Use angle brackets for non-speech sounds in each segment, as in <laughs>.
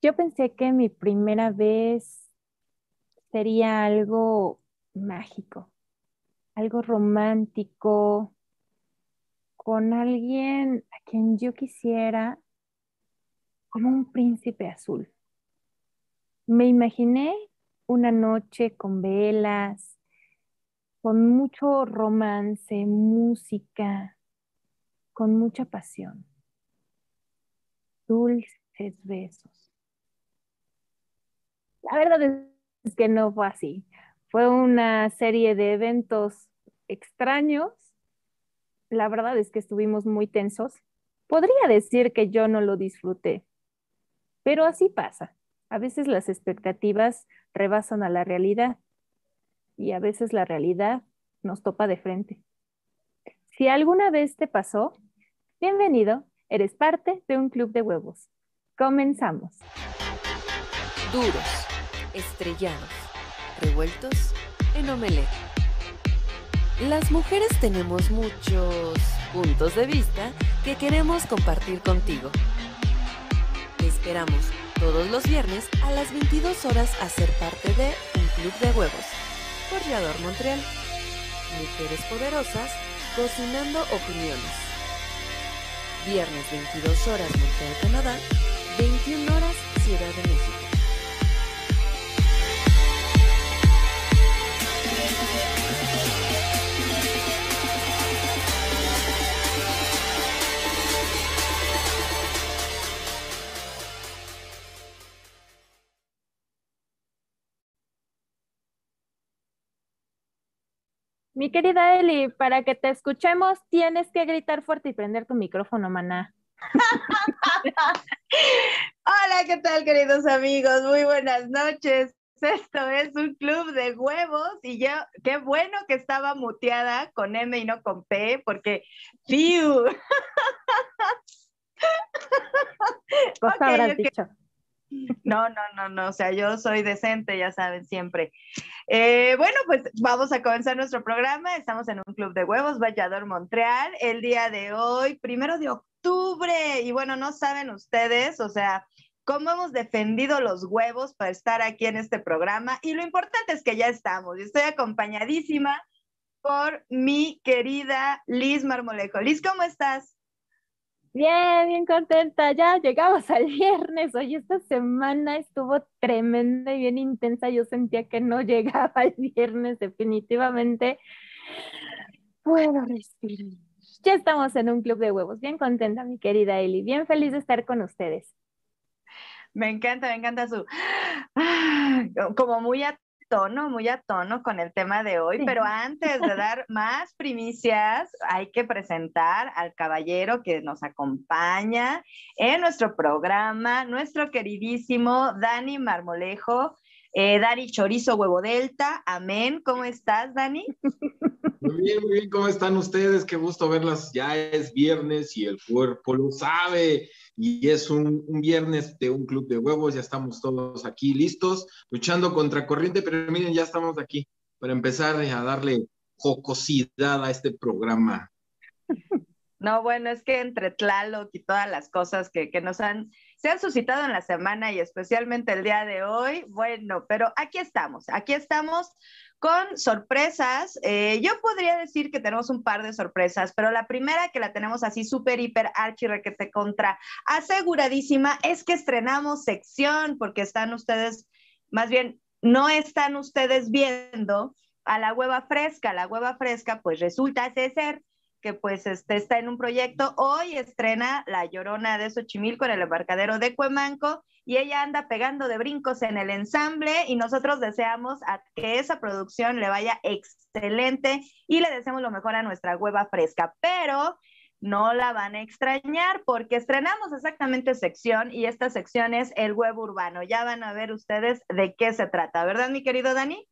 Yo pensé que mi primera vez sería algo mágico, algo romántico, con alguien a quien yo quisiera como un príncipe azul. Me imaginé una noche con velas, con mucho romance, música, con mucha pasión, dulces besos. La verdad es que no fue así. Fue una serie de eventos extraños. La verdad es que estuvimos muy tensos. Podría decir que yo no lo disfruté, pero así pasa. A veces las expectativas rebasan a la realidad y a veces la realidad nos topa de frente. Si alguna vez te pasó, bienvenido, eres parte de un club de huevos. Comenzamos. Duros, estrellados, revueltos en omelette. Las mujeres tenemos muchos puntos de vista que queremos compartir contigo. Te esperamos todos los viernes a las 22 horas a ser parte de Un Club de Huevos por Yador Montreal. Mujeres poderosas cocinando opiniones. Viernes 22 horas Montreal, Canadá, 21 horas Ciudad de México. Mi querida Eli, para que te escuchemos tienes que gritar fuerte y prender tu micrófono, maná. <laughs> Hola, ¿qué tal, queridos amigos? Muy buenas noches. Esto es un club de huevos y yo, qué bueno que estaba muteada con M y no con P, porque ¡fiu! <laughs> Cosa Ok, habrás ok. dicho. No, no, no, no, o sea, yo soy decente, ya saben, siempre. Eh, bueno, pues vamos a comenzar nuestro programa. Estamos en un club de huevos, Vallador Montreal, el día de hoy, primero de octubre. Y bueno, no saben ustedes, o sea, cómo hemos defendido los huevos para estar aquí en este programa. Y lo importante es que ya estamos. y Estoy acompañadísima por mi querida Liz Marmolejo. Liz, ¿cómo estás? Bien, bien contenta. Ya llegamos al viernes. Hoy esta semana estuvo tremenda y bien intensa. Yo sentía que no <laughs> llegaba el viernes definitivamente. Puedo respirar. Ya estamos en un club de huevos. Bien contenta, mi querida Eli. Bien feliz de estar con ustedes. Me encanta, me encanta su, ah, como muy tono, muy a tono con el tema de hoy, Sí. pero antes de dar más primicias, hay que presentar al caballero que nos acompaña en nuestro programa, nuestro queridísimo Dani Marmolejo, eh, Dani Chorizo Huevo Delta, amén, ¿cómo estás, Dani? Muy bien, muy bien, ¿cómo están ustedes? Qué gusto verlas. Ya es viernes y el cuerpo lo sabe. Y es un, viernes de un club de huevos. Ya estamos todos aquí listos, luchando contra corriente. Pero miren, ya estamos aquí para empezar a darle jocosidad a este programa. <laughs> No, bueno, es que entre Tlaloc y todas las cosas que, que nos han, se han suscitado en la semana y especialmente el día de hoy, bueno, pero aquí estamos, aquí estamos con sorpresas. Eh, yo podría decir que tenemos un par de sorpresas, pero la primera que la tenemos así súper, hiper, archi, requete contra aseguradísima es que estrenamos sección porque están ustedes, más bien, no están ustedes viendo a la hueva fresca. La hueva fresca, pues resulta ser que pues este, está en un proyecto. Hoy estrena La Llorona de Xochimilco en el embarcadero de Cuemanco y ella anda pegando de brincos en el ensamble y nosotros deseamos que esa producción le vaya excelente y le deseamos lo mejor a nuestra hueva fresca. Pero no la van a extrañar porque estrenamos exactamente sección y esta sección es el web urbano. Ya van a ver ustedes de qué se trata, ¿verdad, mi querido Dani?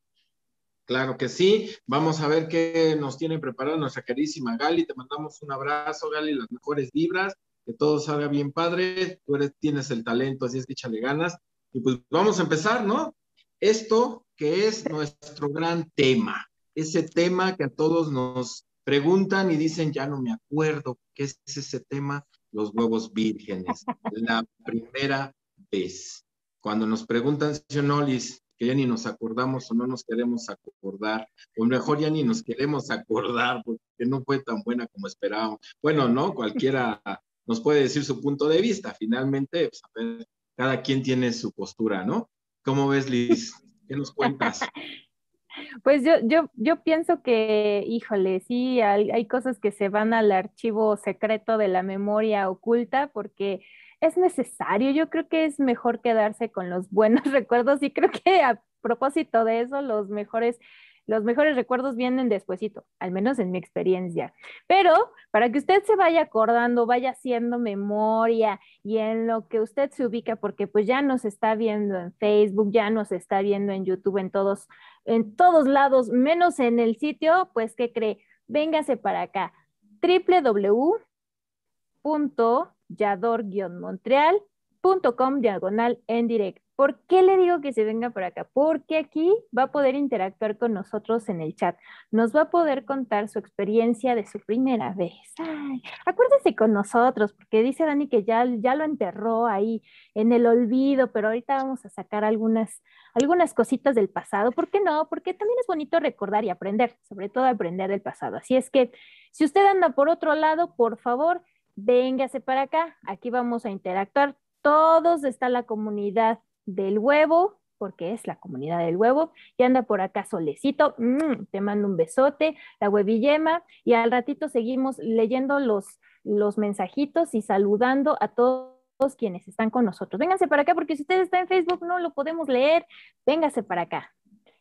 Claro que sí. Vamos a ver qué nos tiene preparada nuestra queridísima Gali. Te mandamos un abrazo, Gali, las mejores vibras, que todo salga bien padre. Tú eres, tienes el talento, así es que échale ganas. Y pues vamos a empezar, ¿no? Esto que es nuestro gran tema, ese tema que a todos nos preguntan y dicen, ya no me acuerdo, ¿qué es ese tema? Los huevos vírgenes. <laughs> La primera vez. Cuando nos preguntan, señor Nolis, que ya ni nos acordamos o no nos queremos acordar, o mejor ya ni nos queremos acordar porque no fue tan buena como esperábamos. Bueno, ¿no? Cualquiera nos puede decir su punto de vista. Finalmente, pues, a ver, cada quien tiene su postura, ¿no? ¿Cómo ves, Liz? ¿Qué nos cuentas? <laughs> Pues yo, yo, yo pienso que, híjole, sí, hay, hay, cosas que se van al archivo secreto de la memoria oculta porque es necesario. Yo creo que es mejor quedarse con los buenos <laughs> recuerdos y creo que a propósito de eso, los mejores los mejores recuerdos vienen despuesito, al menos en mi experiencia. Pero para que usted se vaya acordando, vaya haciendo memoria y en lo que usted se ubica, porque pues ya nos está viendo en Facebook, ya nos está viendo en YouTube, en todos, en todos lados, menos en el sitio, pues ¿qué cree? Véngase para acá, www.yador-montreal.com diagonal en directo. ¿Por qué le digo que se venga por acá? Porque aquí va a poder interactuar con nosotros en el chat. Nos va a poder contar su experiencia de su primera vez. Ay, acuérdese con nosotros, porque dice Dani que ya, ya lo enterró ahí en el olvido, pero ahorita vamos a sacar algunas, algunas cositas del pasado. ¿Por qué no? Porque también es bonito recordar y aprender, sobre todo aprender del pasado. Así es que si usted anda por otro lado, por favor, véngase para acá. Aquí vamos a interactuar. Todos está la comunidad del huevo, porque es la comunidad del huevo, y anda por acá solecito, mm, te mando un besote, la huevillema, y al ratito seguimos leyendo los, los mensajitos y saludando a todos quienes están con nosotros. Vénganse para acá, porque si usted está en Facebook no lo podemos leer, véngase para acá.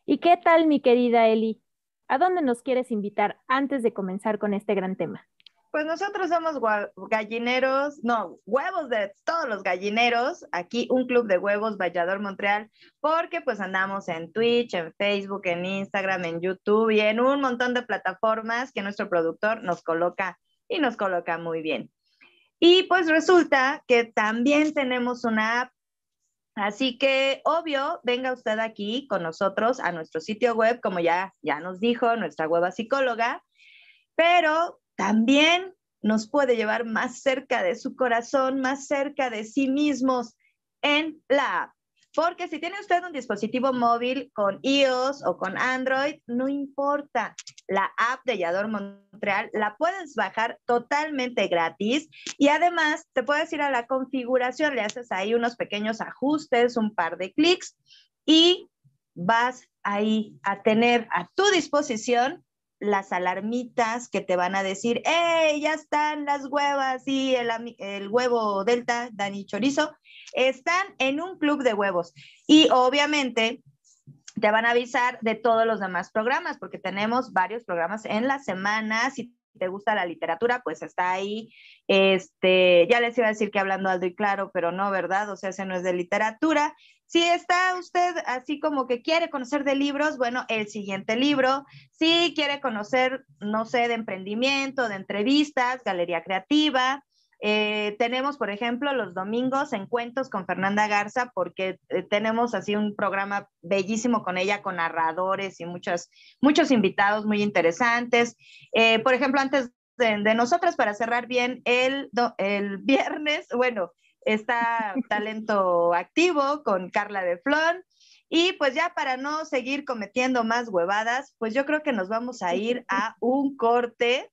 ¿Y qué tal, mi querida Eli? ¿A dónde nos quieres invitar antes de comenzar con este gran tema? Pues nosotros somos gallineros, no, huevos de todos los gallineros, aquí un club de huevos Vallador Montreal, porque pues andamos en Twitch, en Facebook, en Instagram, en YouTube y en un montón de plataformas que nuestro productor nos coloca y nos coloca muy bien. Y pues resulta que también tenemos una app, así que obvio, venga usted aquí con nosotros a nuestro sitio web, como ya, ya nos dijo nuestra hueva psicóloga, pero también nos puede llevar más cerca de su corazón, más cerca de sí mismos en la app. Porque si tiene usted un dispositivo móvil con iOS o con Android, no importa. La app de Yador Montreal la puedes bajar totalmente gratis y además te puedes ir a la configuración, le haces ahí unos pequeños ajustes, un par de clics y vas ahí a tener a tu disposición las alarmitas que te van a decir, ¡hey! Ya están las huevas y el, el, huevo Delta, Dani Chorizo, están en un club de huevos. Y obviamente te van a avisar de todos los demás programas, porque tenemos varios programas en la semana. Si te gusta la literatura, pues está ahí. Este, ya les iba a decir que hablando alto y claro, pero no, ¿verdad? O sea, ese no es de literatura. Si está usted así como que quiere conocer de libros, bueno, el siguiente libro. Si quiere conocer, no sé, de emprendimiento, de entrevistas, galería creativa. Eh, tenemos, por ejemplo, los domingos en Cuentos con Fernanda Garza, porque eh, tenemos así un programa bellísimo con ella, con narradores y muchos, muchos invitados muy interesantes. Eh, por ejemplo, antes de, de, nosotros, para cerrar bien, el, el viernes, <laughs> bueno, está Talento Activo con Carla de Flon. Y pues ya para no seguir cometiendo más huevadas, pues yo creo que nos vamos a ir a un corte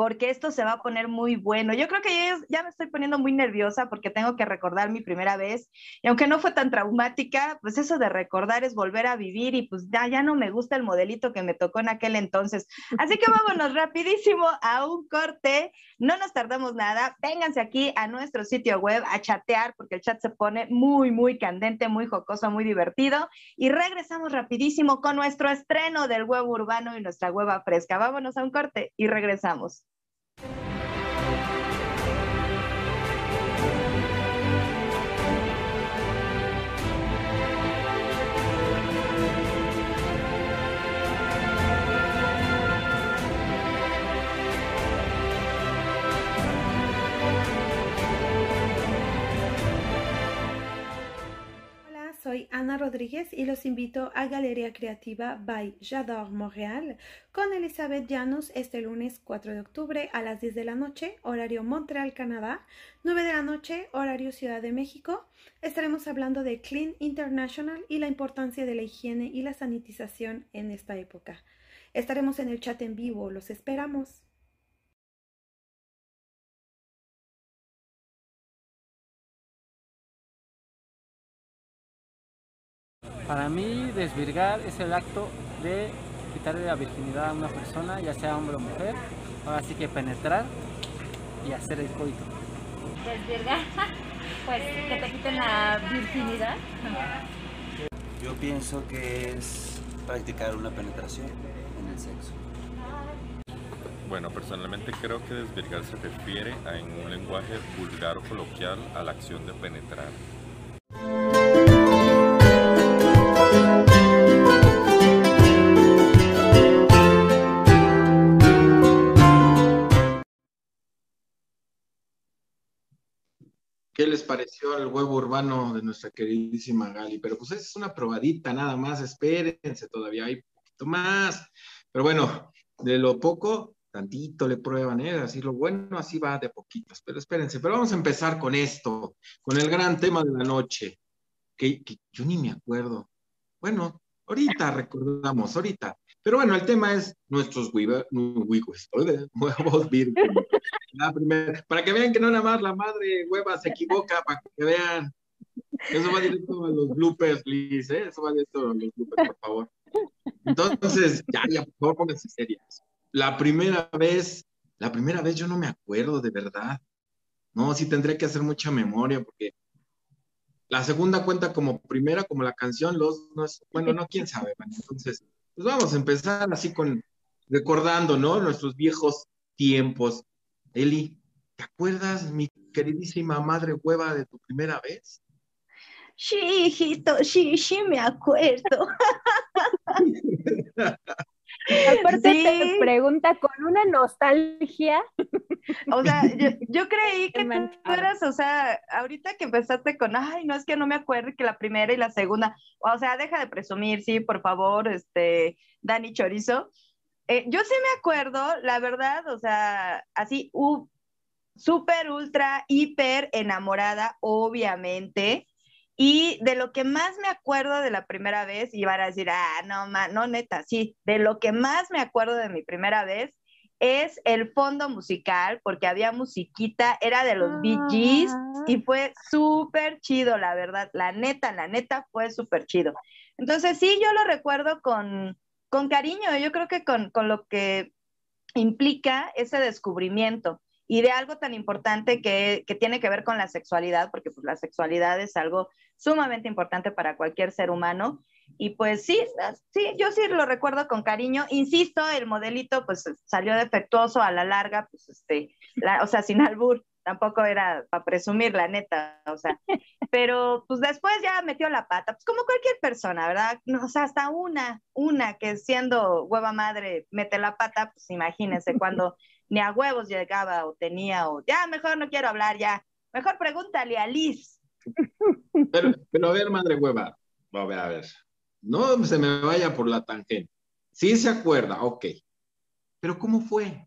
porque esto se va a poner muy bueno. Yo creo que ya, me estoy poniendo muy nerviosa porque tengo que recordar mi primera vez y aunque no fue tan traumática, pues eso de recordar es volver a vivir y pues ya, ya no me gusta el modelito que me tocó en aquel entonces. Así que vámonos rapidísimo a un corte, no nos tardamos nada, vénganse aquí a nuestro sitio web a chatear porque el chat se pone muy, muy candente, muy jocoso, muy divertido y regresamos rapidísimo con nuestro estreno del huevo urbano y nuestra hueva fresca. Vámonos a un corte y regresamos. you Ana Rodríguez y los invito a Galería Creativa by J'adore Montréal con Elizabeth Llanos este lunes 4 de octubre a las 10 de la noche, horario Montreal, Canadá, 9 de la noche, horario Ciudad de México. Estaremos hablando de Clean International y la importancia de la higiene y la sanitización en esta época. Estaremos en el chat en vivo, los esperamos. Para mí, desvirgar es el acto de quitarle la virginidad a una persona, ya sea hombre o mujer. Ahora sí que penetrar y hacer el coito. Desvirgar, <laughs> pues que te quiten la virginidad. Yo pienso que es practicar una penetración en el sexo. Bueno, personalmente creo que desvirgar se refiere a, en un lenguaje vulgar o coloquial a la acción de penetrar. Pareció el huevo urbano de nuestra queridísima Gali? Pero pues es una probadita nada más, espérense, todavía hay poquito más. Pero bueno, de lo poco, tantito le prueban, ¿eh? Así lo bueno, así va de poquitos. Pero espérense, pero vamos a empezar con esto, con el gran tema de la noche, que yo ni me acuerdo. Bueno, ahorita recordamos, ahorita. Pero bueno, el tema es nuestros <laughs> primera, para que vean que no nada más la madre hueva se equivoca, para que vean. Eso va directo a los bloopers, Liz, ¿eh? Eso va directo a los bloopers, por favor. Entonces, ya, ya, por favor, pónganse serias. La primera vez, la primera vez yo no me acuerdo de verdad. No, sí tendré que hacer mucha memoria porque la segunda cuenta como primera, como la canción, los, no es, bueno, no, quién sabe. Entonces, pues vamos a empezar así con, recordando, ¿no? Nuestros viejos tiempos. Eli, ¿te acuerdas, mi queridísima madre hueva, de tu primera vez? Sí, hijito, sí, sí me acuerdo. <laughs> Aparte te pregunta con una nostalgia. O sea, yo, yo creí que tú eras, o sea, ahorita que empezaste con, ay, no es que no me acuerdo que la primera y la segunda, o sea, deja de presumir, sí, por favor, este, Dani Chorizo. Eh, yo sí me acuerdo, la verdad, o sea, así, uh, súper, ultra, hiper enamorada, obviamente. Y de lo que más me acuerdo de la primera vez, y van a decir, ah, no, no, neta, sí, de lo que más me acuerdo de mi primera vez es el fondo musical, porque había musiquita, era de los Bee Gees, y Ah. fue súper chido, la verdad, la neta, la neta fue súper chido. Entonces, sí, yo lo recuerdo con, con cariño, yo creo que con, con lo que implica ese descubrimiento y de algo tan importante que, que tiene que ver con la sexualidad, porque pues, la sexualidad es algo sumamente importante para cualquier ser humano. Y pues sí, sí, yo sí lo recuerdo con cariño. Insisto, el modelito pues salió defectuoso a la larga, pues este, la- o sea, sin albur, tampoco era para presumir, la neta, o sea, pero pues después ya metió la pata, pues como cualquier persona, ¿verdad? O sea, hasta una, una que siendo hueva madre mete la pata, pues imagínense cuando ni a huevos llegaba o tenía, o ya, mejor no quiero hablar, ya, mejor pregúntale a Liz. Pero, pero a ver, madre hueva, a ver, a ver, no se me vaya por la tangente. Sí se acuerda, ok. Pero ¿cómo fue?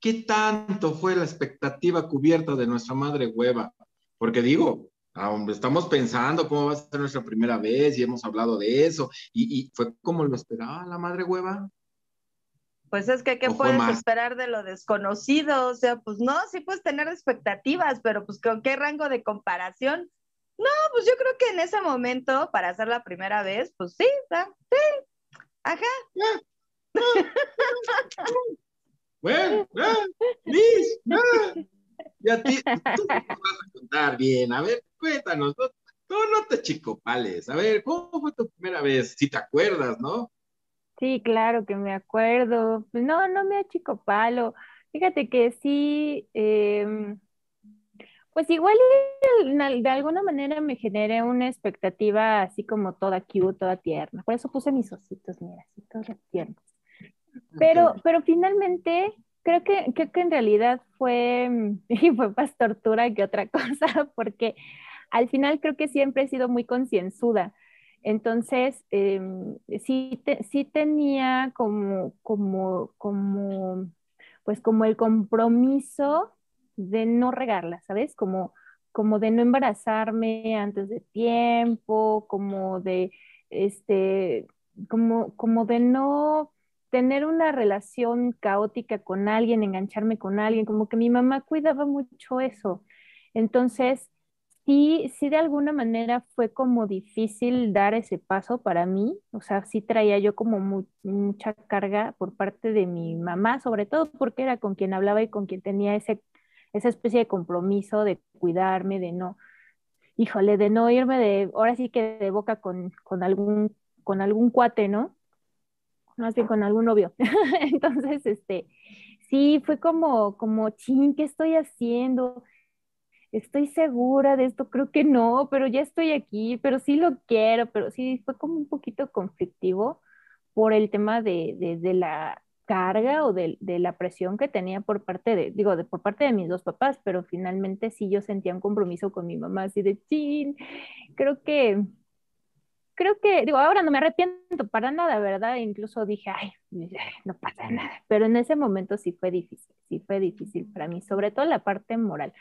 ¿Qué tanto fue la expectativa cubierta de nuestra madre hueva? Porque digo, aún estamos pensando cómo va a ser nuestra primera vez y hemos hablado de eso, y, y fue como lo esperaba la madre hueva. Pues es que, ¿qué ¿O fue puedes más? esperar de lo desconocido? O sea, pues no, sí puedes tener expectativas, pero pues ¿con qué rango de comparación? No, pues yo creo que en ese momento, para hacer la primera vez, pues sí, sí, ajá. <laughs> Bueno, <laughs> ah, Liz, ah, y a ti, tú vas a contar bien. A ver, cuéntanos, no, no, no te chicopales. A ver, ¿cómo fue tu primera vez? Si te acuerdas, ¿no? Sí, claro que me acuerdo. Pues No, no me achicopalo. Fíjate que sí, em, pues igual de, alguna manera me generé una expectativa así como toda cute, toda tierna. Por eso puse mis ositos, mira, así todos tiernos. Pero, pero finalmente creo que, creo que en realidad fue, <laughs> y fue más tortura que otra <laughs> cosa, porque al final creo que siempre he sido muy concienzuda. Entonces, em, sí, sí tenía como, como, como, pues como el compromiso de no regarla, ¿sabes? Como, como de no embarazarme antes de tiempo, como de, este, como, como de no tener una relación caótica con alguien, engancharme con alguien, como que mi mamá cuidaba mucho eso. Entonces, sí, sí de alguna manera fue como difícil dar ese paso para mí, o sea, sí traía yo como mucha carga por parte de mi mamá, sobre todo porque era con quien hablaba y con quien tenía ese, esa especie de compromiso de cuidarme, de no, híjole, de no irme de, ahora sí que de boca con, con algún, con algún cuate, ¿no? más bien con algún novio. <laughs> Entonces, este, sí, fue como, como, ching, ¿qué estoy haciendo? Estoy segura de esto, creo que no, pero ya estoy aquí, pero sí lo quiero, pero sí, fue como un poquito conflictivo por el tema de, de, la carga o de, de, la presión que tenía por parte de, digo, de, por parte de mis dos papás, pero finalmente sí yo sentía un compromiso con mi mamá, así de, chin, creo que, creo que, digo, ahora no me arrepiento para nada, ¿verdad? Incluso dije, ay, <laughs> no pasa nada, pero en ese momento sí fue difícil, sí fue difícil para mí, sobre todo la parte moral.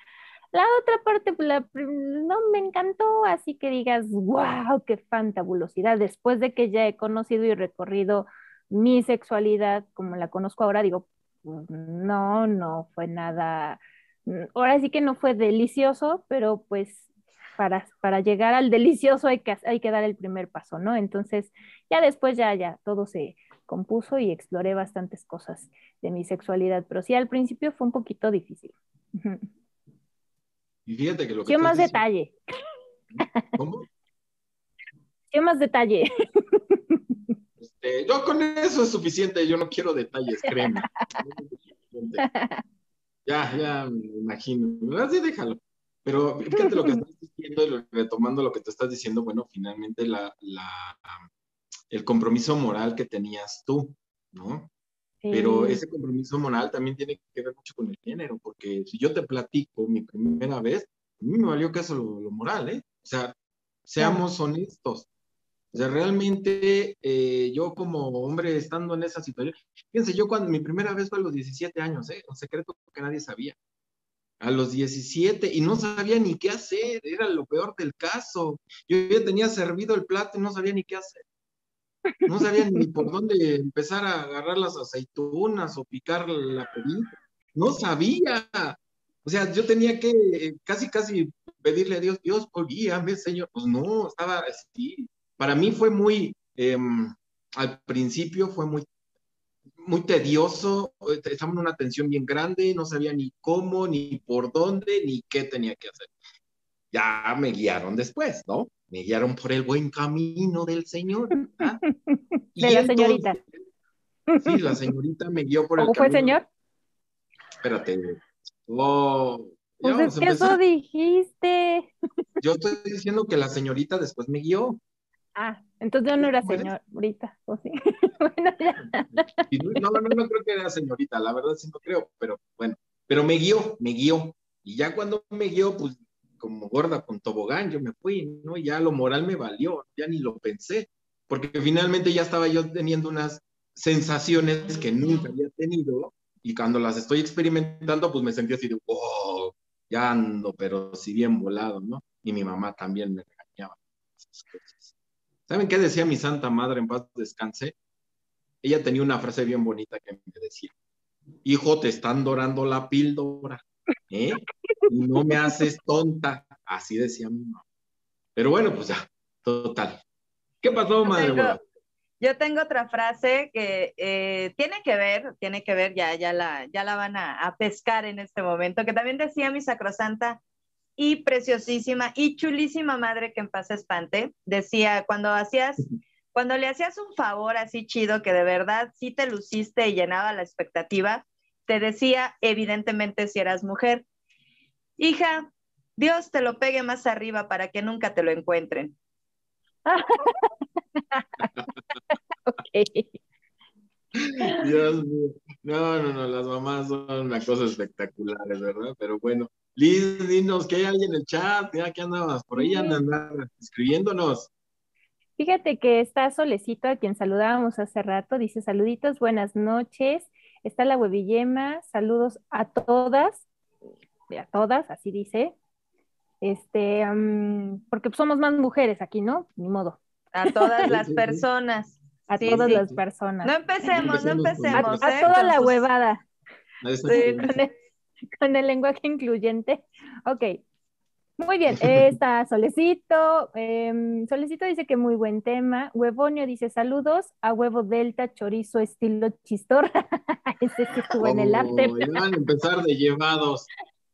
La otra parte, pues, no me encantó, así que digas, wow, qué fantabulosidad. Después de que ya he conocido y recorrido mi sexualidad como la conozco ahora, digo, pues, no, no fue nada, ahora sí que no fue delicioso, pero pues para, llegar al delicioso hay que, hay que dar el primer paso, ¿no? Entonces, ya después ya, ya, todo se compuso y exploré bastantes cosas de mi sexualidad, pero sí al principio fue un poquito difícil. <laughs> Y fíjate que lo que... Sí, más detalle. ¿Cómo? Sí, más detalle. Este, yo con eso es suficiente, yo no quiero detalles, créeme. ya, ya me imagino. Así déjalo. Pero fíjate lo que estás diciendo retomando lo que te estás diciendo, bueno, finalmente la, el compromiso moral que tenías tú, ¿no? Pero ese compromiso moral también tiene que ver mucho con el género, porque si yo te platico mi primera vez, a mí me valió caso lo, lo moral, ¿eh? O sea, seamos honestos. O sea, realmente eh, yo como hombre estando en esa situación, fíjense, yo cuando mi primera vez fue a los 17 años, ¿eh? Un secreto que nadie sabía a los 17 y no sabía ni qué hacer, era lo peor del caso. Yo ya tenía servido el plato y no sabía ni qué hacer. No sabía ni por dónde empezar a agarrar las aceitunas o picar la perita. No sabía. O sea, yo tenía que eh, casi, casi pedirle a Dios, Dios, guíame, Señor. Pues no, estaba así. Para mí fue muy, em, al principio fue muy muy tedioso, estaba en una tensión bien grande, no sabía ni cómo, ni por dónde, ni qué tenía que hacer. Ya me guiaron después, ¿no? Me guiaron por el buen camino del Señor. <laughs> de la señorita. Sí, la señorita me guió por el camino. ¿Cómo fue, señor? Espérate. Oh, pues es que eso dijiste. Yo estoy diciendo que la señorita después me guió. Ah, entonces yo no era señorita, ¿o sí? <laughs> bueno, ya. No, no, no creo que era señorita, la verdad sí no creo, pero bueno, pero me guió, me guió. Y ya cuando me guió, pues como gorda con tobogán, yo me fui, ¿no? Y ya lo moral me valió, ya ni lo pensé, porque finalmente ya estaba yo teniendo unas sensaciones que nunca había tenido y cuando las estoy experimentando, pues me sentí así de, oh, ya ando, pero si bien volado, ¿no? Y mi mamá también me regañaba. ¿Saben qué decía mi santa madre en paz descanse? Ella tenía una frase bien bonita que me decía, hijo, te están dorando la píldora, ¿eh? Y no me haces tonta. Así decía mi mamá. Pero bueno, pues ya, total. ¿Qué pasó, madre? Yo tengo otra frase que eh, tiene que ver, tiene que ver, ya, ya, la, ya la van a, a, pescar en este momento, que también decía mi sacrosanta y preciosísima y chulísima madre que en paz espante, decía, cuando hacías, cuando le hacías un favor así chido que de verdad sí te luciste y llenaba la expectativa, te decía evidentemente si eras mujer, hija, Dios te lo pegue más arriba para que nunca te lo encuentren. Dios mío. No, no, no, las mamás son una cosa espectacular, ¿verdad? Pero bueno, Liz, dinos que hay alguien en el chat, ya que andabas, por ahí andan escribiéndonos. Fíjate que está Solecito, a quien saludábamos hace rato, dice saluditos, buenas noches. Está la huevillema, saludos a todas, a todas, así dice. Este, porque somos más mujeres aquí, ¿no? Ni modo. A todas las personas. A todas las personas. No empecemos, no empecemos. A, ¿eh? toda la huevada. con, el, lenguaje incluyente. Ok. Muy bien, <laughs> está Solecito. Em, Solecito dice que muy buen tema. Huevonio dice saludos a huevo delta, chorizo estilo chistor. <laughs> Ese que estuvo en el arte. van a empezar de llevados.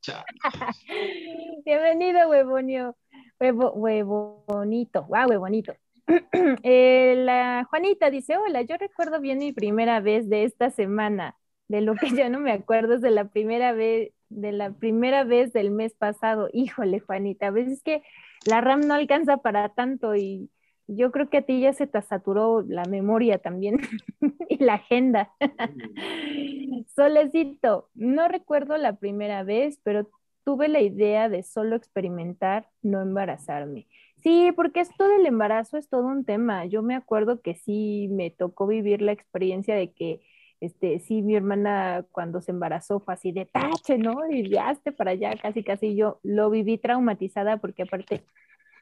<laughs> Bienvenido, huevonio. Huevo, huevo bonito. Guau, huevo bonito. <clears throat> Eh, la Juanita dice, hola, yo recuerdo bien mi primera vez de esta semana, de lo que ya no me acuerdo es de la primera vez, de la primera vez del mes pasado. Híjole, Juanita, a veces que la RAM no alcanza para tanto y yo creo que a ti ya se te saturó la memoria también <laughs> y la agenda. <laughs> Solecito, no recuerdo la primera vez, pero tuve la idea de solo experimentar no embarazarme. Sí, porque esto del embarazo es todo un tema. Yo me acuerdo que sí me tocó vivir la experiencia de que, este, sí, mi hermana cuando se embarazó fue así de tache, ¿no? Y viaste para allá, casi, casi yo lo viví traumatizada porque aparte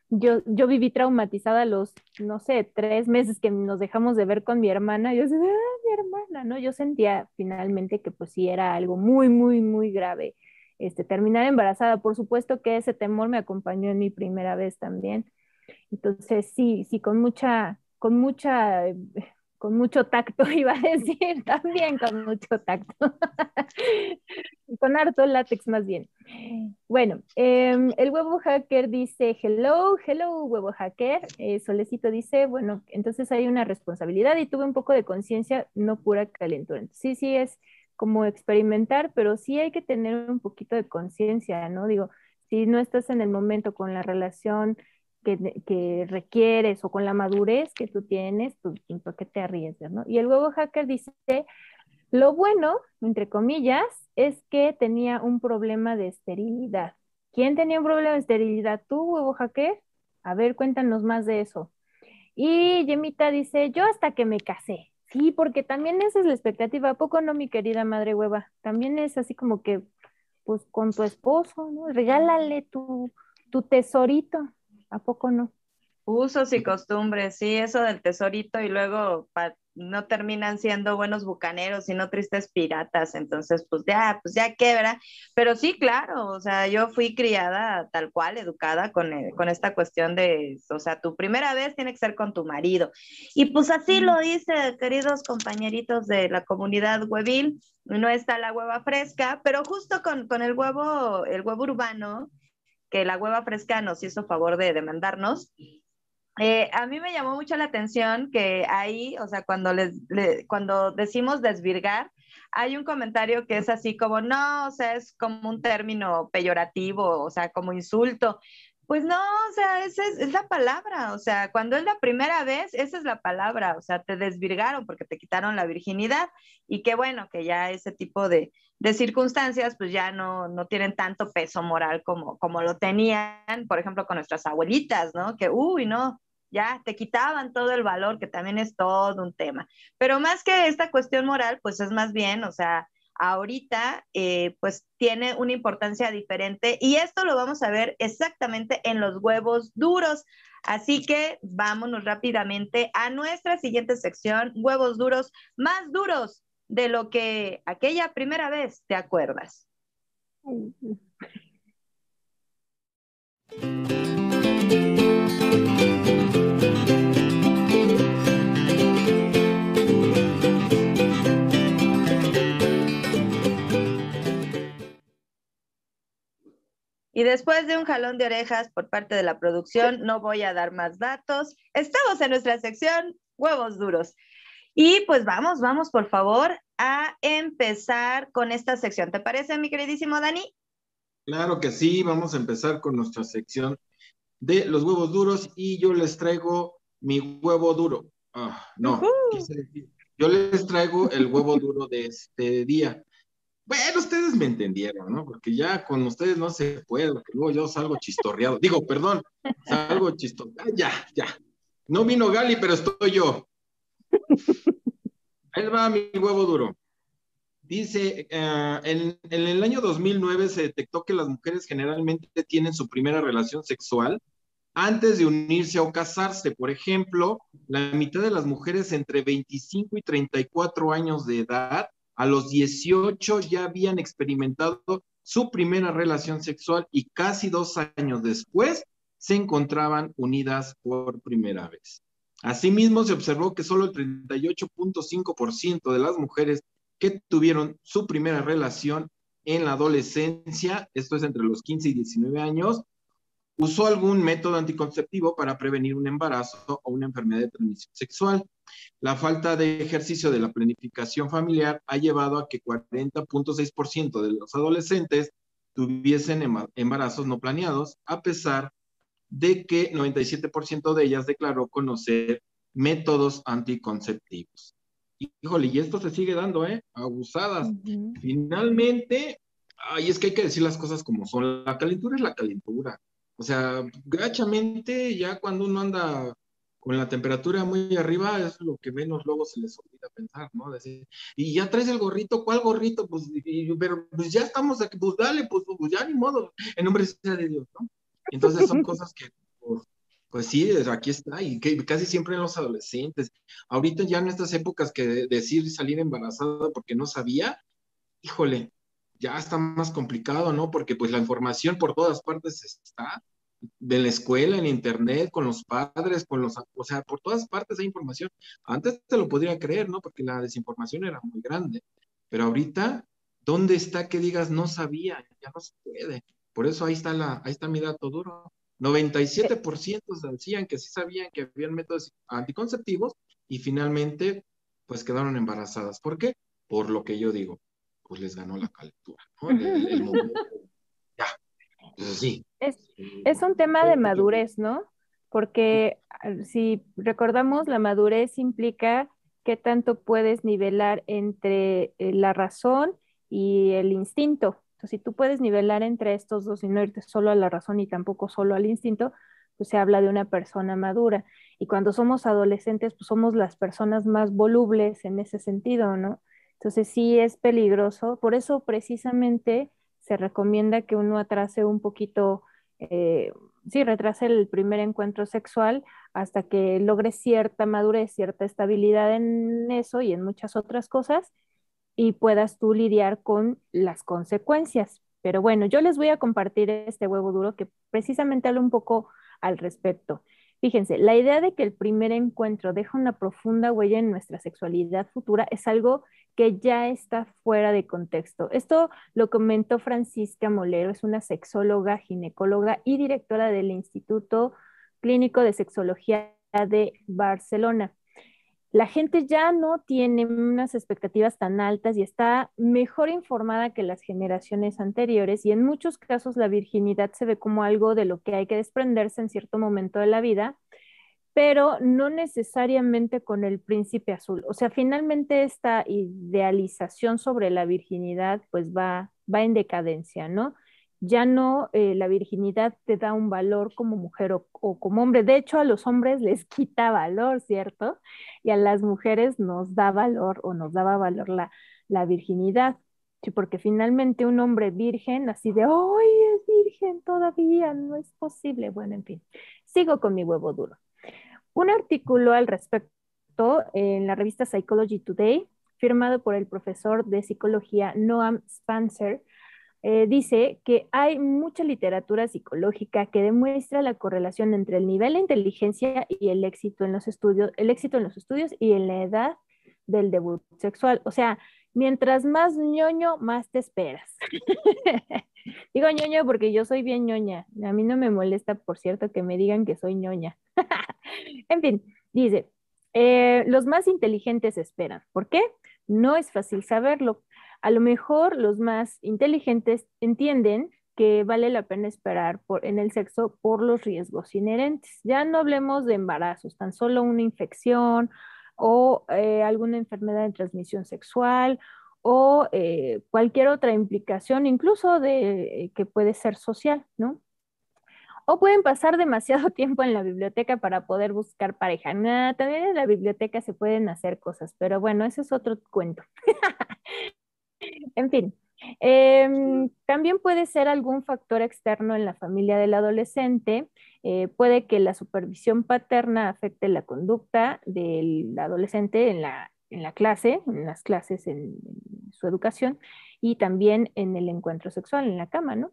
yo, yo viví traumatizada los, no sé, tres meses que nos dejamos de ver con mi hermana. Yo decía, ah, mi hermana, ¿no? Yo sentía finalmente que pues sí era algo muy, muy, muy grave este, terminar embarazada. Por supuesto que ese temor me acompañó en mi primera vez también. Entonces, sí, sí, con mucha, con mucha, con mucho tacto <laughs> iba a decir, también con mucho tacto. <laughs> con harto látex más bien. Bueno, em, el huevo hacker dice, hello, hello, huevo hacker. Eh, Solecito dice, bueno, entonces hay una responsabilidad y tuve un poco de conciencia, no pura calentura. sí, sí, es como experimentar, pero sí hay que tener un poquito de conciencia, ¿no? Digo, si no estás en el momento con la relación que, requieres o con la madurez que tú tienes, pues, ¿por qué te arriesgas, no? Y el huevo hacker dice, lo bueno, entre comillas, es que tenía un problema de esterilidad. ¿Quién tenía un problema de esterilidad? ¿Tú, huevo hacker? A ver, cuéntanos más de eso. Y Yemita dice, yo hasta que me casé. Sí, porque también esa es la expectativa. ¿A poco no, mi querida madre hueva? También es así como que, pues con tu esposo, ¿no? Regálale tu, tu tesorito. ¿A poco no? Usos y costumbres, sí, eso del tesorito y luego no terminan siendo buenos bucaneros, sino tristes piratas, entonces pues ya, pues ya quebra, pero sí, claro, o sea, yo fui criada tal cual, educada con, eh, con esta cuestión de, o sea, tu primera vez tiene que ser con tu marido, y pues así lo dice, queridos compañeritos de la comunidad huevil, no está la hueva fresca, pero justo con, con el huevo, el huevo urbano, que la hueva fresca nos hizo favor de demandarnos, eh, a mí me llamó mucho la atención que ahí, o sea, cuando, les, cuando decimos desvirgar, hay un comentario que es así como, no, o sea, es como un término peyorativo, o sea, como insulto. Pues no, o sea, esa es, la palabra, o sea, cuando es la primera vez, esa es la palabra, o sea, te desvirgaron porque te quitaron la virginidad y qué bueno que ya ese tipo de, de circunstancias pues ya no, no tienen tanto peso moral como, como lo tenían, por ejemplo, con nuestras abuelitas, ¿no? Que, uy, no, ya te quitaban todo el valor, que también es todo un tema. Pero más que esta cuestión moral, pues es más bien, o sea, ahorita eh, pues tiene una importancia diferente y esto lo vamos a ver exactamente en los huevos duros. Así que vámonos rápidamente a nuestra siguiente sección, huevos duros, más duros de lo que aquella primera vez te acuerdas. Y después de un jalón de orejas por parte de la producción, no voy a dar más datos. Estamos en nuestra sección huevos duros. Y pues vamos, vamos por favor a empezar con esta sección. ¿Te parece, mi queridísimo Dani? Claro que sí, vamos a empezar con nuestra sección de los huevos duros y yo les traigo mi huevo duro. Ah, no, yo les traigo el huevo duro de este día. Bueno, ustedes me entendieron, ¿no? Porque ya con ustedes no se puede, porque luego yo salgo chistorreado. Digo, perdón, salgo chistorreado. Ya, ya. No vino Gali, pero estoy yo. Ahí va mi huevo duro. Dice, eh, en, en, el año 2009 se detectó que las mujeres generalmente tienen su primera relación sexual antes de unirse o casarse. Por ejemplo, la mitad de las mujeres entre 25 y 34 años de edad, a los 18 ya habían experimentado su primera relación sexual y casi dos años después se encontraban unidas por primera vez. Asimismo, se observó que solo el 38.5% de las mujeres que tuvieron su primera relación en la adolescencia, esto es entre los 15 y 19 años, usó algún método anticonceptivo para prevenir un embarazo o una enfermedad de transmisión sexual. La falta de ejercicio de la planificación familiar ha llevado a que 40.6% de los adolescentes tuviesen embarazos no planeados, a pesar de que 97% de ellas declaró conocer métodos anticonceptivos. Híjole, y esto se sigue dando, ¿eh? Abusadas. Finalmente, ay, es que hay que decir las cosas como son. La calentura es la calentura. O sea, gachamente, ya cuando uno anda con la temperatura muy arriba, es lo que menos luego se les olvida pensar, ¿no? Decir, y ya traes el gorrito, ¿cuál gorrito? Pues, pero pues ya estamos aquí, pues dale, pues, pues, ya ni modo, en nombre sea de Dios, ¿no? Entonces son cosas que, pues, pues sí, aquí está, y que casi siempre en los adolescentes. Ahorita ya en estas épocas que decir salir embarazada porque no sabía, híjole, ya está más complicado, ¿no? Porque pues la información por todas partes está, de la escuela, en internet, con los padres, con los, o sea, por todas partes hay información. Antes te lo podría creer, ¿no? Porque la desinformación era muy grande, pero ahorita, ¿dónde está que digas no sabía? Ya no se puede. Por eso ahí está la, ahí está mi dato duro. 97% decían que sí sabían que habían métodos anticonceptivos y finalmente pues quedaron embarazadas. ¿Por qué? Por lo que yo digo, pues les ganó la calentura, ¿no? El, pues sí. Es, es un tema de madurez, ¿no? Porque si recordamos, la madurez implica qué tanto puedes nivelar entre eh, la razón y el instinto. Entonces, si tú puedes nivelar entre estos dos y no irte solo a la razón y tampoco solo al instinto, pues se habla de una persona madura. Y cuando somos adolescentes, pues somos las personas más volubles en ese sentido, ¿no? Entonces sí es peligroso. Por eso precisamente se recomienda que uno atrase un poquito, eh, sí, retrase el primer encuentro sexual hasta que logre cierta madurez, cierta estabilidad en eso y en muchas otras cosas y puedas tú lidiar con las consecuencias. Pero bueno, yo les voy a compartir este huevo duro que precisamente habla un poco al respecto. Fíjense, la idea de que el primer encuentro deja una profunda huella en nuestra sexualidad futura es algo que ya está fuera de contexto. Esto lo comentó Francisca Molero, es una sexóloga, ginecóloga y directora del Instituto Clínico de Sexología de Barcelona la gente ya no tiene unas expectativas tan altas y está mejor informada que las generaciones anteriores y en muchos casos la virginidad se ve como algo de lo que hay que desprenderse en cierto momento de la vida, pero no necesariamente con el príncipe azul. O sea, finalmente esta idealización sobre la virginidad pues va, va en decadencia, ¿no? ya no eh, la virginidad te da un valor como mujer o, como hombre. De hecho, a los hombres les <laughs> quita valor, ¿cierto? Y a las mujeres nos da valor o nos daba valor la, la virginidad. Sí, porque finalmente un hombre virgen, así de, ¡ay, es virgen todavía! No es posible. Bueno, en fin, sigo con mi huevo duro. Un artículo al respecto en la revista Psychology Today, firmado por el profesor de psicología Noam Spencer, eh, dice que hay mucha literatura psicológica que demuestra la correlación entre el nivel de inteligencia y el éxito en los estudios, el éxito en los estudios y en la edad del debut sexual. O sea, mientras más ñoño, más te esperas. <laughs> Digo ñoño porque yo soy bien ñoña. A mí no me molesta, por cierto, que me digan que soy ñoña. <laughs> en fin, dice, eh, los más inteligentes esperan. ¿Por qué? No es fácil saberlo a lo mejor los más inteligentes entienden que vale la pena esperar por, en el sexo por los riesgos inherentes. Ya no hablemos de embarazos, tan solo una infección, o eh, alguna enfermedad de transmisión sexual o eh, cualquier otra implicación, incluso de que puede ser social, ¿no? O pueden pasar <laughs> demasiado tiempo en la biblioteca para poder buscar pareja. Nada, también en la biblioteca se pueden hacer cosas, pero bueno, ese es otro cuento. <laughs> en fin, em, también puede ser algún factor externo en la familia del adolescente. Eh, puede que la supervisión paterna afecte la conducta del adolescente en la, en la clase, en las clases, en, en su educación y también en el encuentro sexual, en la cama, ¿no?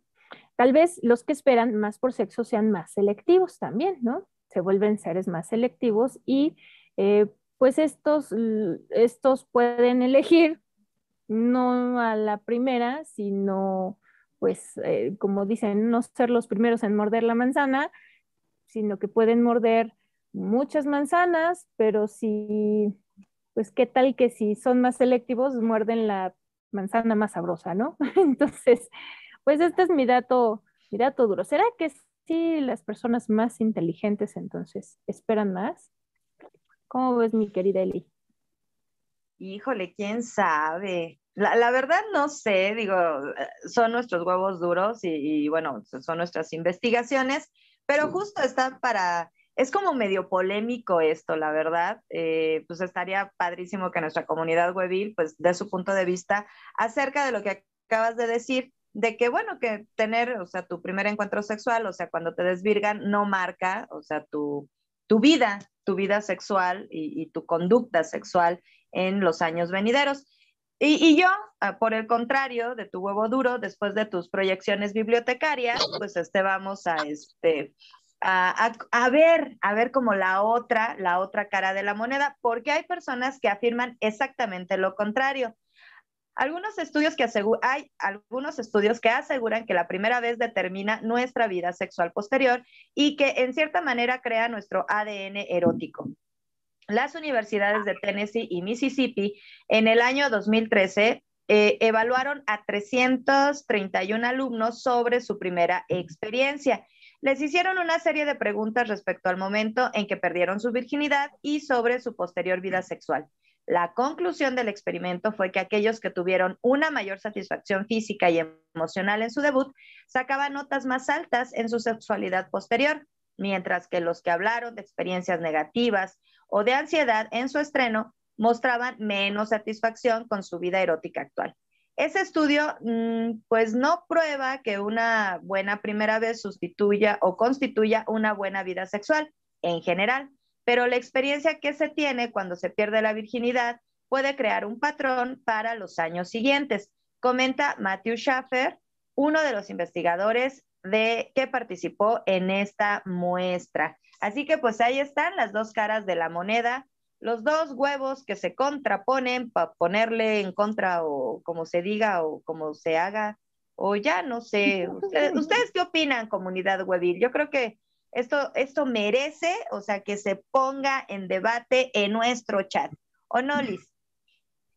Tal vez los que esperan más por sexo sean más selectivos también, ¿no? Se vuelven seres más selectivos y eh, pues estos, estos pueden <laughs> elegir no a la primera, sino pues eh, como dicen, no ser los primeros en morder la manzana, sino que pueden morder muchas manzanas, pero si, pues qué tal que si son más selectivos, muerden la manzana más sabrosa, ¿no? <laughs> Entonces, pues este es mi dato, mi dato duro. ¿Será que sí las personas más inteligentes entonces esperan más? ¿Cómo ves, mi querida Eli? Híjole, quién sabe. La, verdad no sé, digo, son nuestros huevos duros y, bueno, son nuestras investigaciones, pero justo está para, es como medio polémico esto, la verdad. Eh, pues estaría padrísimo que nuestra comunidad webil, pues, dé su punto de vista acerca de lo que acabas de decir de que, bueno, que tener, o sea, tu primer encuentro sexual, o sea, cuando te desvirgan, no marca, o sea, tu, tu vida, tu vida sexual y, tu conducta sexual en los años venideros. Y, yo, ah, por el contrario, de tu huevo duro, después de tus proyecciones bibliotecarias, pues este vamos a este a, a, ver, a ver como la otra, la otra cara de la moneda, porque hay personas que afirman exactamente lo contrario. Algunos estudios que hay algunos estudios que aseguran que la primera vez determina nuestra vida sexual posterior y que en cierta manera crea nuestro ADN erótico. Las universidades de Tennessee y Mississippi en el año 2013 eh, evaluaron a 331 alumnos sobre su primera experiencia. Les hicieron una serie de preguntas respecto al momento en que perdieron su virginidad y sobre su posterior vida sexual. La conclusión del experimento fue que aquellos que tuvieron una mayor satisfacción física y emocional en su debut sacaban notas más altas en su sexualidad posterior, mientras que los que hablaron de experiencias negativas o de ansiedad en su estreno mostraban menos satisfacción con su vida erótica actual. Ese estudio, mm, pues no prueba que una buena primera vez sustituya o constituya una buena vida sexual en general, pero la experiencia que se tiene cuando se pierde la virginidad puede crear un patrón para los años siguientes, comenta Matthew Schaffer, uno de los investigadores de que participó en esta muestra. Así que pues ahí están las dos caras de la moneda, los dos huevos que se contraponen para ponerle en contra o como se diga o como se haga o ya no sé. <laughs> ¿Ustedes, ¿ustedes qué opinan, comunidad huevil? Yo creo que esto, esto merece, o sea, que se ponga en debate en nuestro chat. ¿O no, Liz?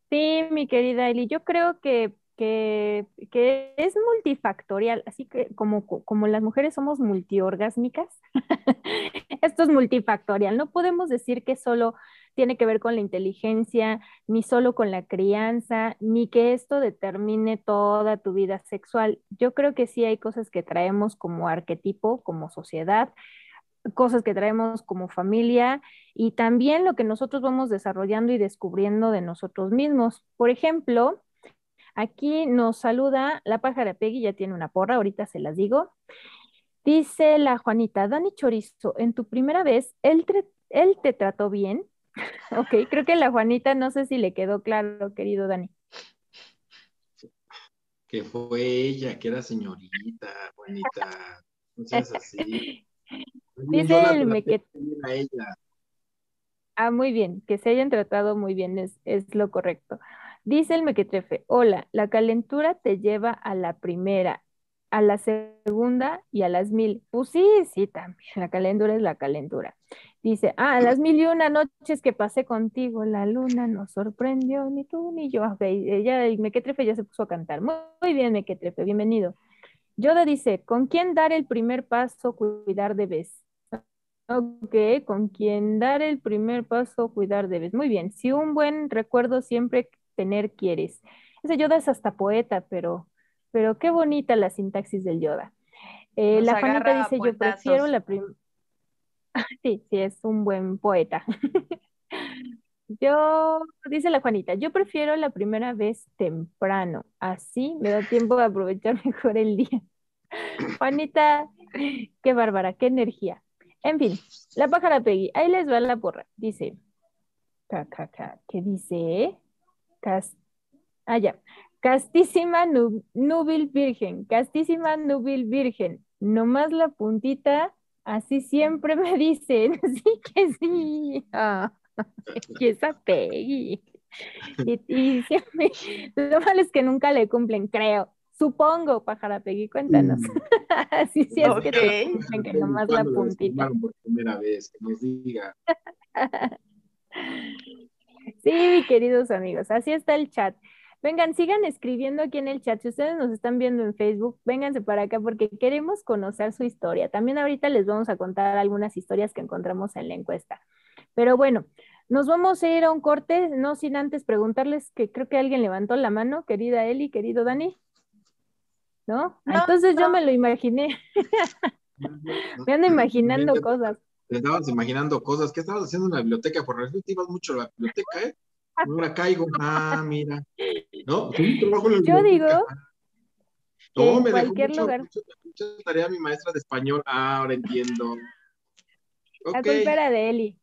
Sí, mi querida Eli, yo creo que, que, que es multifactorial, así que como, como las mujeres somos multiorgásmicas, <laughs> esto es multifactorial. No podemos decir que solo tiene que ver con la inteligencia, ni solo con la crianza, ni que esto determine toda tu vida sexual. Yo creo que sí hay cosas que traemos como arquetipo, como sociedad, cosas que traemos como familia y también lo que nosotros vamos desarrollando y descubriendo de nosotros mismos. Por ejemplo, aquí nos saluda la pájara Peggy, ya tiene una porra, ahorita se las digo. Dice la Juanita, Dani Chorizo, en tu primera vez, ¿él, él te trató bien? <laughs> Ok, creo que la Juanita no sé si le quedó claro, querido Dani. Que fue ella, que era señorita, Juanita. No seas así. <laughs> Dice el mequetrefe. Ah, muy bien, que se hayan tratado muy bien, es, es lo correcto. Dice el mequetrefe, hola, la calentura te lleva a la primera, a la segunda y a las mil. Pues sí, sí, también, la calentura es la calentura. Dice, ah, las mil y una noches que pasé contigo, la luna nos sorprendió, ni tú ni yo. Ok, ya el Mequetrefe ya se puso a cantar. Muy, bien, Mequetrefe, bienvenido. Yoda dice, ¿con quién dar el primer paso, cuidar de vez? Ok, con quien dar el primer paso, cuidar debes. Muy bien, si un buen recuerdo siempre tener quieres. Ese Yoda es hasta poeta, pero, pero qué bonita la sintaxis del Yoda. Eh, la Juanita dice, yo prefiero la primera... <laughs> Sí, sí, es un buen poeta. <laughs> Yo, dice la Juanita, yo prefiero la primera vez temprano, así me da tiempo de aprovechar <laughs> mejor el día. Juanita, qué bárbara, qué energía. En fin, la pájara Peggy, ahí les va la porra. Dice, ¿qué dice? Cas, ah, ya. Castísima nu- núbil virgen, castísima núbil virgen, nomás la puntita, así siempre me dicen, <laughs> sí que sí. Ah, y esa Peggy. Y, y siempre, lo malo es que nunca le cumplen, creo. Supongo, pájara Peggy, cuéntanos. <laughs> Sí, sí, es que te cumplen, que nomás la ¿Cuándo lo puntita. por primera vez? Que nos diga. <laughs> Sí, queridos amigos, así está el chat. Vengan, sigan escribiendo aquí en el chat. Si ustedes nos están viendo en Facebook, vénganse para acá porque queremos conocer su historia. También ahorita les vamos a contar algunas historias que encontramos en la encuesta. Pero bueno, nos vamos a ir a un corte, no sin antes preguntarles que creo que alguien levantó la mano, querida Eli, querido Dani. ¿No? No, Entonces yo me lo imaginé. <laughs> Me ando imaginando cosas. Te estabas imaginando cosas. ¿Qué estabas haciendo en la biblioteca? Por realidad ibas mucho a la biblioteca, ¿eh? Ahora caigo. Ah, mira. No, <laughs> un trabajo en la Yo digo No, en me dejó cualquier mucho- lugar. mucho- mucha tarea mi maestra de español. Ah, ahora entiendo. La Ok. culpa era de Eli.